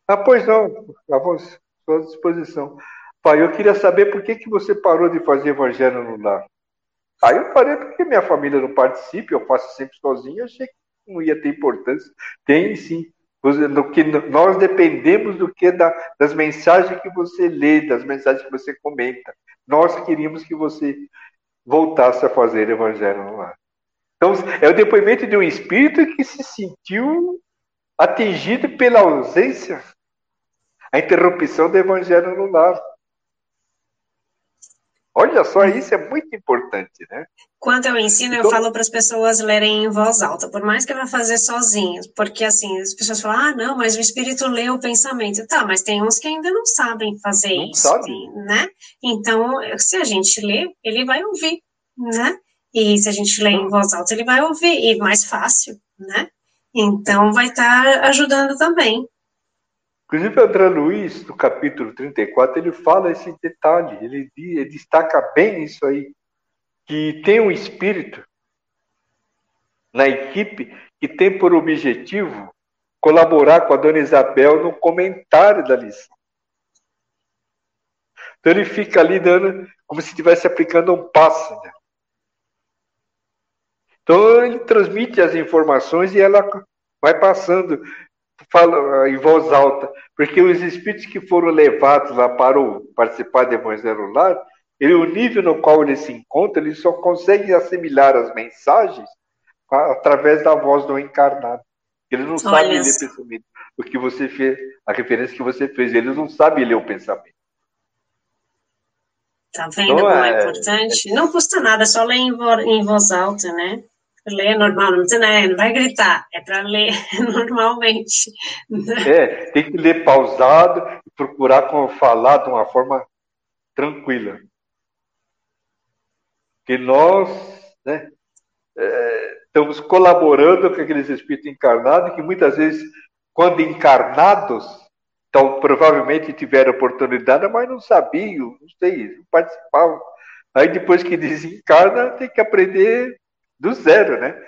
S2: Ah, pois não, à sua disposição. Pai, eu queria saber por que, que você parou de fazer evangelho no lar. Aí eu parei porque minha família não participa, eu faço sempre sozinho, achei que não ia ter importância. Tem sim. No que nós dependemos do que da, das mensagens que você lê, das mensagens que você comenta. Nós queríamos que você voltasse a fazer evangelho no lar. Então, é o depoimento de um espírito que se sentiu atingido pela ausência, a interrupção do evangelho no lar. Olha só, isso é muito importante, né?
S1: Quando eu ensino, então, eu falo para as pessoas lerem em voz alta, por mais que eu vá fazer sozinho, porque assim, as pessoas falam, ah, não, mas o espírito lê o pensamento. Tá, mas tem uns que ainda não sabem fazer não isso, sabe. né? Então, se a gente lê, ele vai ouvir, né? E se a gente lê em voz alta, ele vai ouvir, e mais fácil, né? Então, vai estar tá ajudando também.
S2: Inclusive, André Luiz, no capítulo 34, ele fala esse detalhe, ele, ele destaca bem isso aí, que tem um espírito na equipe que tem por objetivo colaborar com a dona Isabel no comentário da lição. Então ele fica ali dando como se estivesse aplicando um passo. Né? Então ele transmite as informações e ela vai passando, fala em voz alta, porque os espíritos que foram levados lá para o, participar do Evangelho Lar, ele, o nível no qual ele se encontra, ele só consegue assimilar as mensagens através da voz do encarnado. Ele não Olha sabe ler pensamento. O que você fez, a referência que você fez, ele não sabe ler o pensamento.
S1: Tá vendo então, como é, é importante? É... Não custa nada, só ler em voz alta, né? Ler normal, não, né, não vai gritar, é para ler [laughs] normalmente.
S2: É, tem que ler pausado e procurar falar de uma forma tranquila. Que nós né, é, estamos colaborando com aqueles espíritos encarnados que muitas vezes, quando encarnados, então provavelmente tiveram oportunidade, mas não sabiam, não sei, não participavam. Aí depois que desencarna, tem que aprender do zero, né?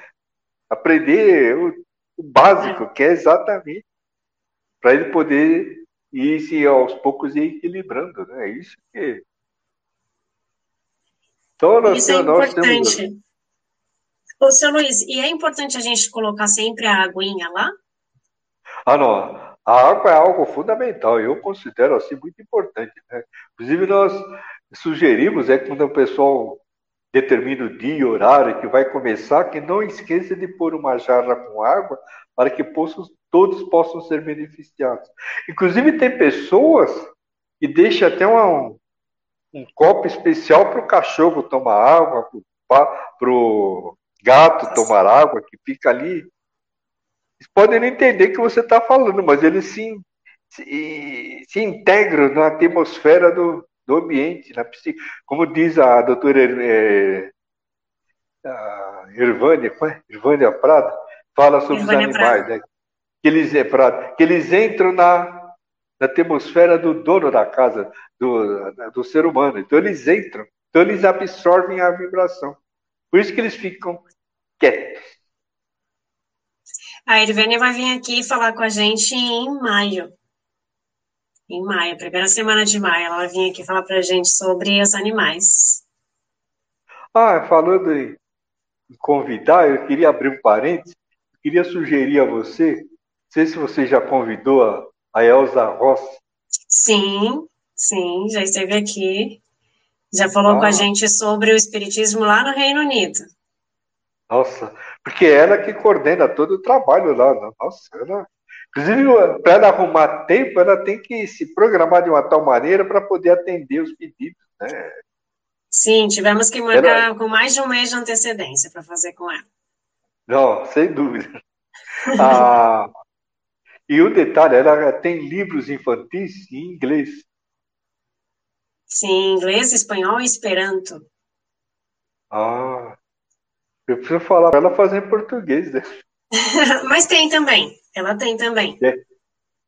S2: Aprender o, o básico, que é exatamente para ele poder ir se aos poucos ir equilibrando, né? É isso que.
S1: Então, nós, isso é importante. Temos... Ô, seu Luiz, e é importante a gente colocar sempre a aguinha lá?
S2: Ah, não. A água é algo fundamental, eu considero assim muito importante. Né? Inclusive, nós sugerimos é quando o pessoal determina o dia e horário que vai começar, que não esqueça de pôr uma jarra com água para que possam, todos possam ser beneficiados. Inclusive, tem pessoas que deixam até uma, um copo especial para o cachorro tomar água, para o gato tomar água, que fica ali. Eles podem não entender o que você está falando, mas eles se, se, se integram na atmosfera do, do ambiente, na psique. Como diz a doutora é, a Irvânia, é? Irvânia Prada, fala sobre Irvânia os animais, né? que, eles, é, Prada, que eles entram na, na atmosfera do dono da casa, do, do ser humano. Então eles entram, então eles absorvem a vibração. Por isso que eles ficam quietos.
S1: A Irvânia vai vir aqui falar com a gente em maio em maio, primeira semana de maio, ela vinha aqui falar para a gente sobre os animais.
S2: Ah, falando em convidar, eu queria abrir um parênteses, queria sugerir a você, sei se você já convidou a, a Elza Rossi.
S1: Sim, sim, já esteve aqui. Já falou ah. com a ah. gente sobre o Espiritismo lá no Reino Unido.
S2: Nossa, porque ela que coordena todo o trabalho lá. Né? Nossa, ela, inclusive, para ela arrumar tempo, ela tem que se programar de uma tal maneira para poder atender os pedidos, né?
S1: Sim, tivemos que marcar ela... com mais de um mês de antecedência para fazer com ela.
S2: Não, sem dúvida. [laughs] ah, e o detalhe, ela tem livros infantis em inglês.
S1: Sim, inglês, espanhol e esperanto.
S2: Ah, eu preciso falar para ela fazer em português, né? [laughs]
S1: Mas tem também, ela tem também. É.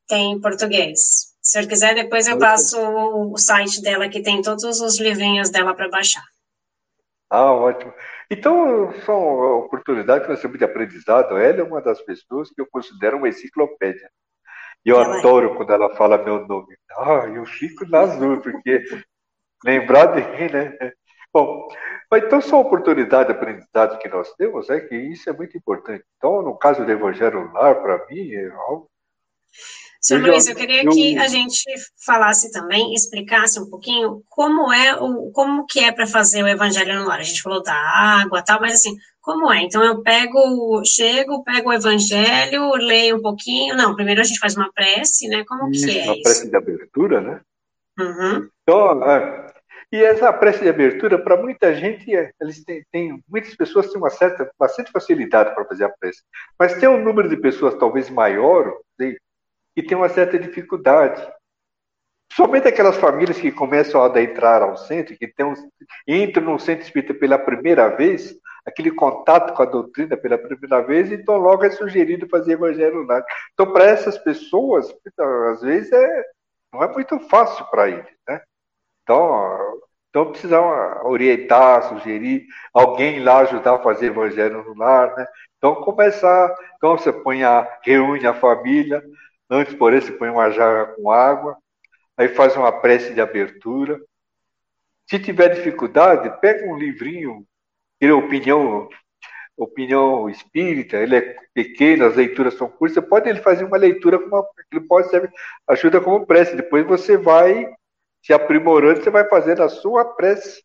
S1: Tem em português. Se eu quiser, depois eu passo o site dela, que tem todos os livrinhos dela para baixar.
S2: Ah, ótimo. Então, são oportunidades que nós temos de aprendizado. Ela é uma das pessoas que eu considero uma enciclopédia. E eu ela é. adoro é. quando ela fala meu nome. Ah, eu fico na azul, porque lembrar de mim, né? Bom, então são oportunidades de aprendizado que nós temos, é que isso é muito importante. Então, no caso do Evangelho Lar, para mim, é algo
S1: Senhor Luiz, eu queria eu... que a gente falasse também, explicasse um pouquinho como é o como que é para fazer o evangelho no lar. A gente falou da água, tal, mas assim, como é? Então eu pego, chego, pego o evangelho, leio um pouquinho. Não, primeiro a gente faz uma prece, né? Como isso, que é
S2: uma
S1: isso?
S2: prece de abertura, né?
S1: Uhum.
S2: Então, é, e essa prece de abertura, para muita gente, é, eles têm, têm, muitas pessoas têm uma certa, bastante facilidade para fazer a prece, mas tem um número de pessoas talvez maior, que tem uma certa dificuldade. Somente aquelas famílias que começam a entrar ao centro, que um, entram no centro espírita pela primeira vez, aquele contato com a doutrina pela primeira vez, então logo é sugerido fazer evangelho lá. Então, para essas pessoas, às vezes é, não é muito fácil para eles, né? Então, então precisam orientar, sugerir, alguém lá ajudar a fazer evangelho no lar, né? Então, começar, então você põe a, reúne a família, Antes, porém, se põe uma jarra com água, aí faz uma prece de abertura. Se tiver dificuldade, pega um livrinho, é opinião, opinião espírita, ele é pequeno, as leituras são curtas, você pode ele fazer uma leitura, como ele pode ser, ajuda como prece. Depois você vai se aprimorando, você vai fazendo a sua prece.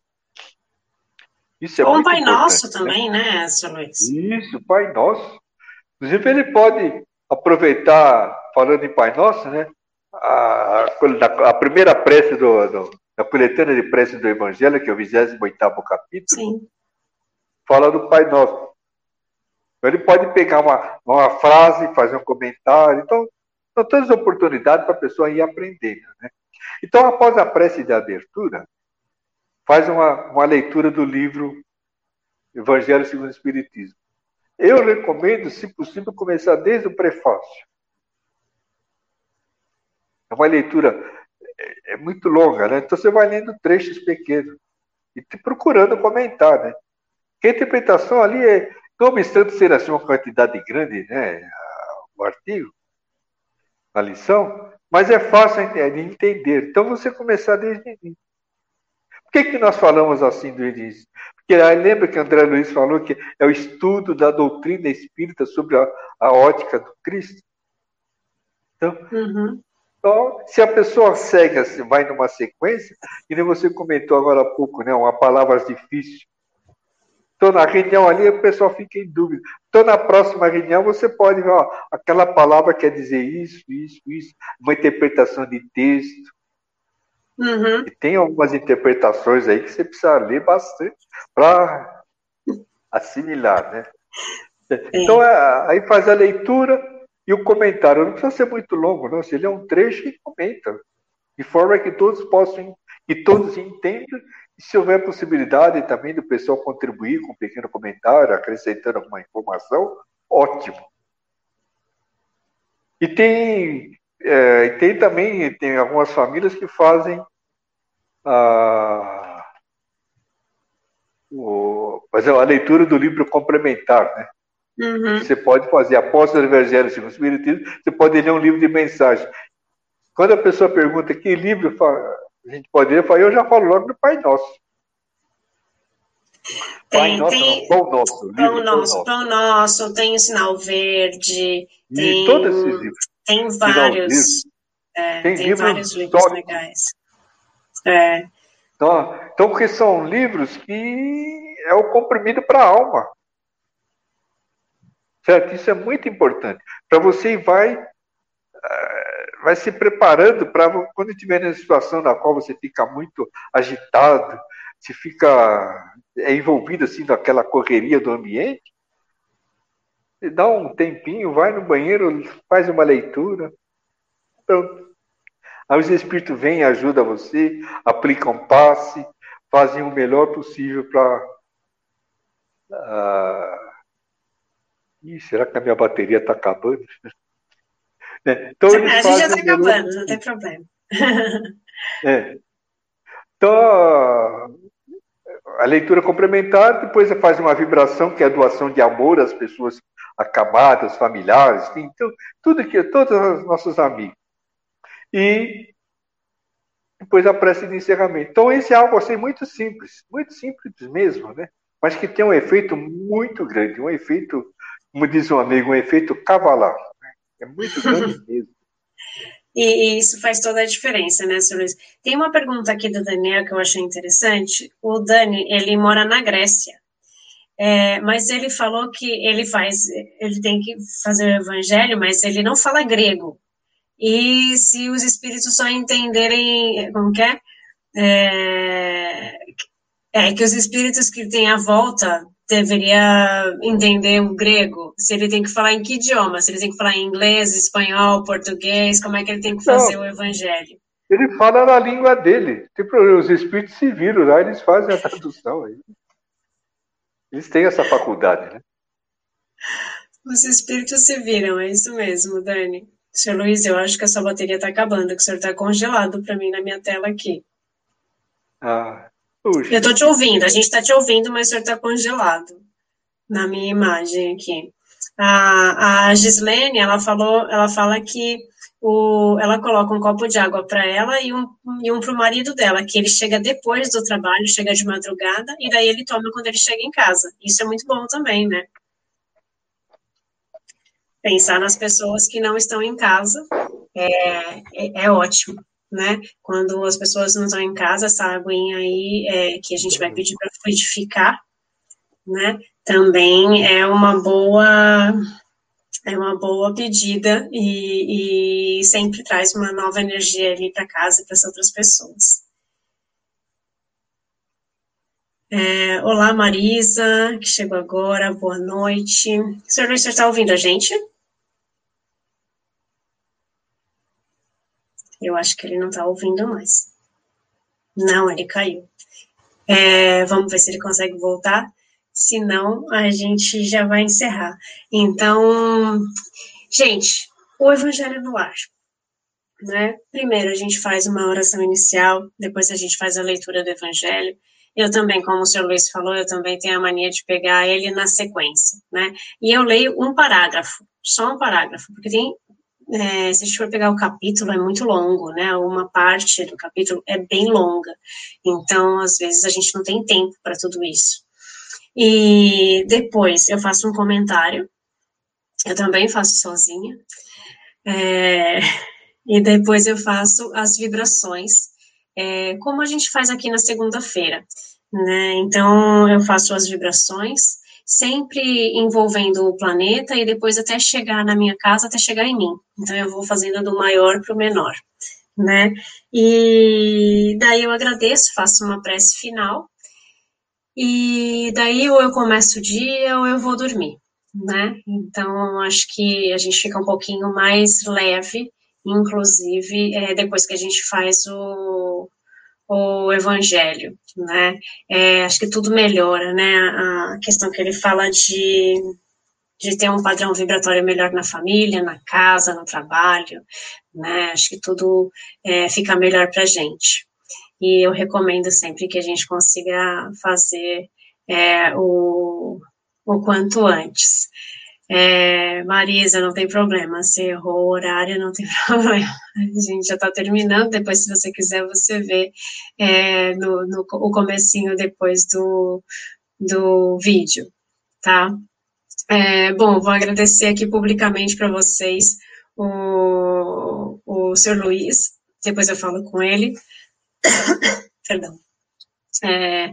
S1: Isso é Ou Pai Nosso né? também, né, Sr. Luiz?
S2: Isso, Pai Nosso. Inclusive, ele pode aproveitar, falando em Pai Nosso, né? A, a, a primeira prece do, do, da coletânea de prece do Evangelho, que é o 28 capítulo, Sim. fala do Pai Nosso. Então, ele pode pegar uma, uma frase, fazer um comentário. Então, são todas as oportunidades para a pessoa ir aprendendo. Né? Então, após a prece de abertura, faz uma, uma leitura do livro Evangelho segundo o Espiritismo. Eu recomendo, se possível, começar desde o prefácio. É uma leitura é, é muito longa, né? Então você vai lendo trechos pequenos e procurando comentar, né? Que a interpretação ali é, não obstante ser assim uma quantidade grande, né? O artigo, a lição, mas é fácil de entender. Então você começar desde o início. Por que, que nós falamos assim do início? Porque aí lembra que André Luiz falou que é o estudo da doutrina espírita sobre a, a ótica do Cristo? Então, uhum. então, se a pessoa segue, assim, vai numa sequência, e nem você comentou agora há pouco, né, uma palavra difícil. Então, na reunião ali, o pessoal fica em dúvida. Então, na próxima reunião, você pode ver, ó, aquela palavra quer dizer isso, isso, isso, uma interpretação de texto. Uhum. E tem algumas interpretações aí que você precisa ler bastante para assimilar, né? Então, é, aí faz a leitura e o comentário. Não precisa ser muito longo, não. Se ele é um trecho, e comenta. De forma que todos possam, que todos entendam. E se houver possibilidade também do pessoal contribuir com um pequeno comentário, acrescentando alguma informação, ótimo. E tem é, e tem também tem algumas famílias que fazem a, o, fazer a leitura do livro complementar, né? Uhum. Você pode fazer, após o Evangelho segundo o Espiritismo, você pode ler um livro de mensagem. Quando a pessoa pergunta que livro a gente pode ler, eu já falo logo do Pai Nosso.
S1: Tem, nosso, tem pão nosso, pão nosso, pão nosso, tem o sinal verde, e tem, todos esses livros. tem vários, é, tem, tem livros vários livros legais.
S2: É. Então, então, porque são livros que é o comprimido para a alma. Certo? Isso é muito importante. Para você vai, vai se preparando para quando estiver na situação na qual você fica muito agitado, se fica é envolvido assim naquela correria do ambiente, dá um tempinho, vai no banheiro, faz uma leitura. Pronto. Aí os espíritos vêm, ajudam você, aplicam passe, fazem o melhor possível para. Uh, Ih, será que a minha bateria está acabando?
S1: É, então, a gente já está acabando, não tem problema.
S2: É. Então, a leitura complementar, depois você faz uma vibração, que é a doação de amor às pessoas acabadas, familiares, enfim, então, tudo que, todos os nossos amigos. E depois a prece de encerramento. Então, esse é algo assim muito simples, muito simples mesmo, né? Mas que tem um efeito muito grande, um efeito como diz um amigo, um efeito cavalar. É muito grande mesmo. [laughs]
S1: E, isso faz toda a diferença, né, Sr. Luiz? Tem uma pergunta aqui do Daniel que eu achei interessante. O Dani, ele mora na Grécia. É, mas ele falou que ele faz, ele tem que fazer o evangelho, mas ele não fala grego. E se os espíritos só entenderem, como que é? É, é que os espíritos que têm a volta deveria entender o grego? Se ele tem que falar em que idioma? Se ele tem que falar em inglês, espanhol, português? Como é que ele tem que fazer Não, o evangelho?
S2: Ele fala na língua dele. Tipo, os espíritos se viram lá, eles fazem a tradução. Eles têm essa faculdade, né?
S1: Os espíritos se viram, é isso mesmo, Dani. Senhor Luiz, eu acho que a sua bateria está acabando, que o senhor está congelado para mim na minha tela aqui.
S2: Ah,
S1: Puxa. Eu estou te ouvindo, a gente está te ouvindo, mas o senhor está congelado na minha imagem aqui. A, a Gislene, ela falou, ela fala que o, ela coloca um copo de água para ela e um, e um para o marido dela, que ele chega depois do trabalho, chega de madrugada, e daí ele toma quando ele chega em casa. Isso é muito bom também, né? Pensar nas pessoas que não estão em casa é, é, é ótimo né? Quando as pessoas não estão em casa, essa aguinha aí é, que a gente vai pedir para fluidificar, né? Também é uma boa é uma boa pedida e, e sempre traz uma nova energia ali para casa e para as outras pessoas. É, olá, Marisa, que chegou agora, boa noite. O senhor Luiz, está ouvindo a gente? Eu acho que ele não está ouvindo mais. Não, ele caiu. É, vamos ver se ele consegue voltar. Se não, a gente já vai encerrar. Então, gente, o Evangelho no ar. Né? Primeiro a gente faz uma oração inicial, depois a gente faz a leitura do Evangelho. Eu também, como o senhor Luiz falou, eu também tenho a mania de pegar ele na sequência, né? E eu leio um parágrafo, só um parágrafo, porque tem é, se a gente for pegar o capítulo, é muito longo, né? Uma parte do capítulo é bem longa. Então, às vezes, a gente não tem tempo para tudo isso. E depois eu faço um comentário. Eu também faço sozinha. É, e depois eu faço as vibrações, é, como a gente faz aqui na segunda-feira. Né? Então, eu faço as vibrações sempre envolvendo o planeta e depois até chegar na minha casa, até chegar em mim. Então eu vou fazendo do maior para o menor, né? E daí eu agradeço, faço uma prece final e daí ou eu começo o dia ou eu vou dormir, né? Então acho que a gente fica um pouquinho mais leve, inclusive é, depois que a gente faz o o evangelho, né? É, acho que tudo melhora, né? A questão que ele fala de, de ter um padrão vibratório melhor na família, na casa, no trabalho, né? Acho que tudo é, fica melhor para gente. E eu recomendo sempre que a gente consiga fazer é, o, o quanto antes. É, Marisa, não tem problema. Se errou o horário, não tem [laughs] problema. A gente já está terminando. Depois, se você quiser, você vê é, no, no, o comecinho depois do, do vídeo, tá? É, bom, vou agradecer aqui publicamente para vocês o, o Sr. Luiz, depois eu falo com ele. [coughs] Perdão. É,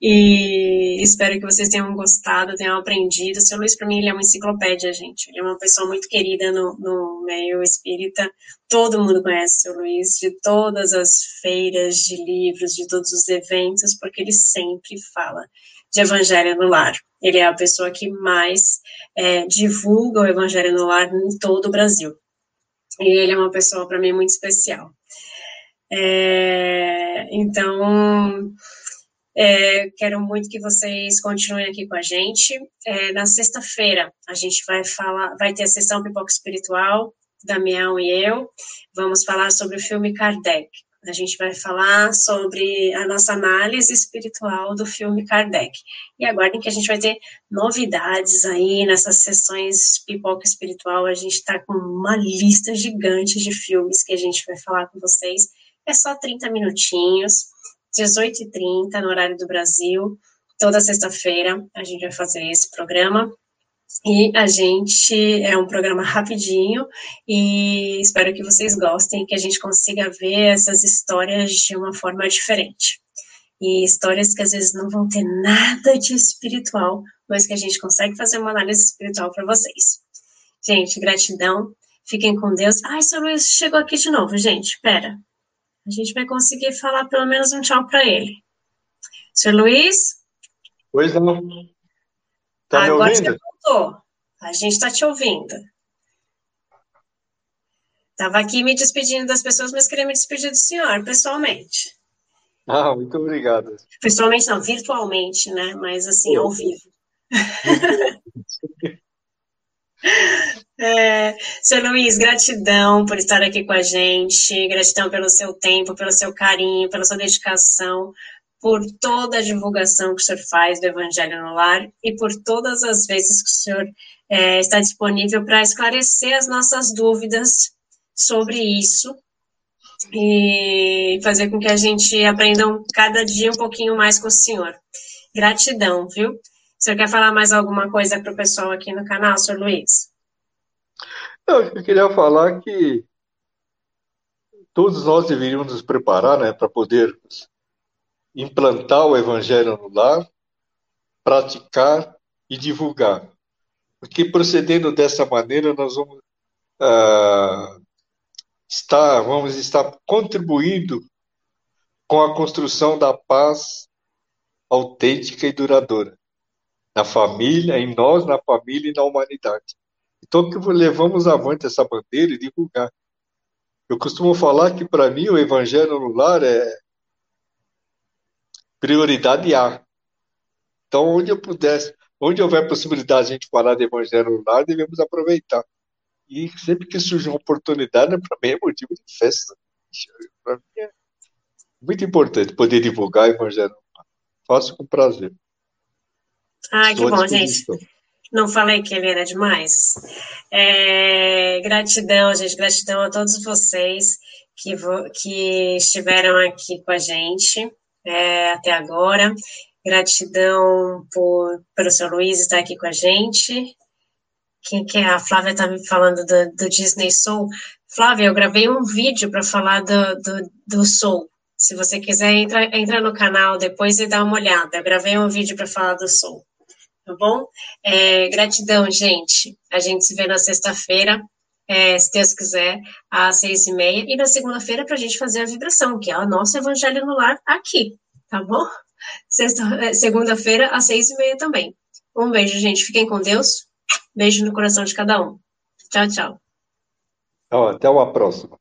S1: e espero que vocês tenham gostado, tenham aprendido. O seu Luiz, para mim, ele é uma enciclopédia, gente. Ele é uma pessoa muito querida no, no meio espírita. Todo mundo conhece o seu Luiz, de todas as feiras de livros, de todos os eventos, porque ele sempre fala de Evangelho no Lar. Ele é a pessoa que mais é, divulga o Evangelho no Lar em todo o Brasil. E ele é uma pessoa, para mim, muito especial. É, então, é, quero muito que vocês continuem aqui com a gente. É, na sexta-feira, a gente vai falar, vai ter a sessão Pipoca Espiritual, Damião e eu. Vamos falar sobre o filme Kardec. A gente vai falar sobre a nossa análise espiritual do filme Kardec. E aguardem que a gente vai ter novidades aí nessas sessões Pipoca Espiritual. A gente está com uma lista gigante de filmes que a gente vai falar com vocês. É só 30 minutinhos 18h30, no horário do Brasil. Toda sexta-feira a gente vai fazer esse programa. E a gente é um programa rapidinho e espero que vocês gostem, que a gente consiga ver essas histórias de uma forma diferente. E histórias que às vezes não vão ter nada de espiritual, mas que a gente consegue fazer uma análise espiritual para vocês. Gente, gratidão. Fiquem com Deus. Ai, seu Luiz chegou aqui de novo, gente. Pera, a gente vai conseguir falar pelo menos um tchau para ele. Senhor Luiz?
S2: Pois não. Está me
S1: Agora
S2: ouvindo?
S1: Você voltou. A gente está te ouvindo. Estava aqui me despedindo das pessoas, mas queria me despedir do senhor, pessoalmente.
S2: Ah, muito obrigado.
S1: Pessoalmente não, virtualmente, né? Mas assim, ao vivo. [laughs] [laughs] É, seu Luiz, gratidão por estar aqui com a gente, gratidão pelo seu tempo, pelo seu carinho, pela sua dedicação, por toda a divulgação que o senhor faz do Evangelho no Lar e por todas as vezes que o senhor é, está disponível para esclarecer as nossas dúvidas sobre isso e fazer com que a gente aprenda cada dia um pouquinho mais com o senhor. Gratidão, viu? O senhor quer falar mais alguma coisa para o pessoal aqui no canal, senhor Luiz?
S2: Eu queria falar que todos nós deveríamos nos preparar né, para poder implantar o Evangelho no lar, praticar e divulgar. Porque procedendo dessa maneira, nós vamos ah, estar, vamos estar contribuindo com a construção da paz autêntica e duradoura na família, em nós, na família e na humanidade. Então, que levamos avante essa bandeira e divulgar. Eu costumo falar que, para mim, o evangelho no lar é prioridade A. Então, onde eu pudesse, onde houver possibilidade de a gente falar de evangelho no lar, devemos aproveitar. E sempre que surge uma oportunidade, para mim é motivo de festa. Para mim é muito importante poder divulgar o evangelho no lar. Faço com prazer.
S1: Ah, que bom, gente. Não falei que ele era demais? É, gratidão, gente, gratidão a todos vocês que, que estiveram aqui com a gente é, até agora. Gratidão por, pelo seu Luiz estar aqui com a gente. Quem que é? A Flávia está me falando do, do, Disney Soul. Flávia, eu gravei um vídeo para falar do, do, do Soul. Se você quiser, entra, entra no canal depois e dá uma olhada. Eu gravei um vídeo para falar do Soul tá bom? É, gratidão, gente. A gente se vê na sexta-feira, é, se Deus quiser, às seis e meia, e na segunda-feira para a gente fazer a vibração, que é o nosso Evangelho no Lar aqui, tá bom? É, segunda-feira, às seis e meia também. Um beijo, gente. Fiquem com Deus. Beijo no coração de cada um. Tchau, tchau.
S2: Até uma próxima.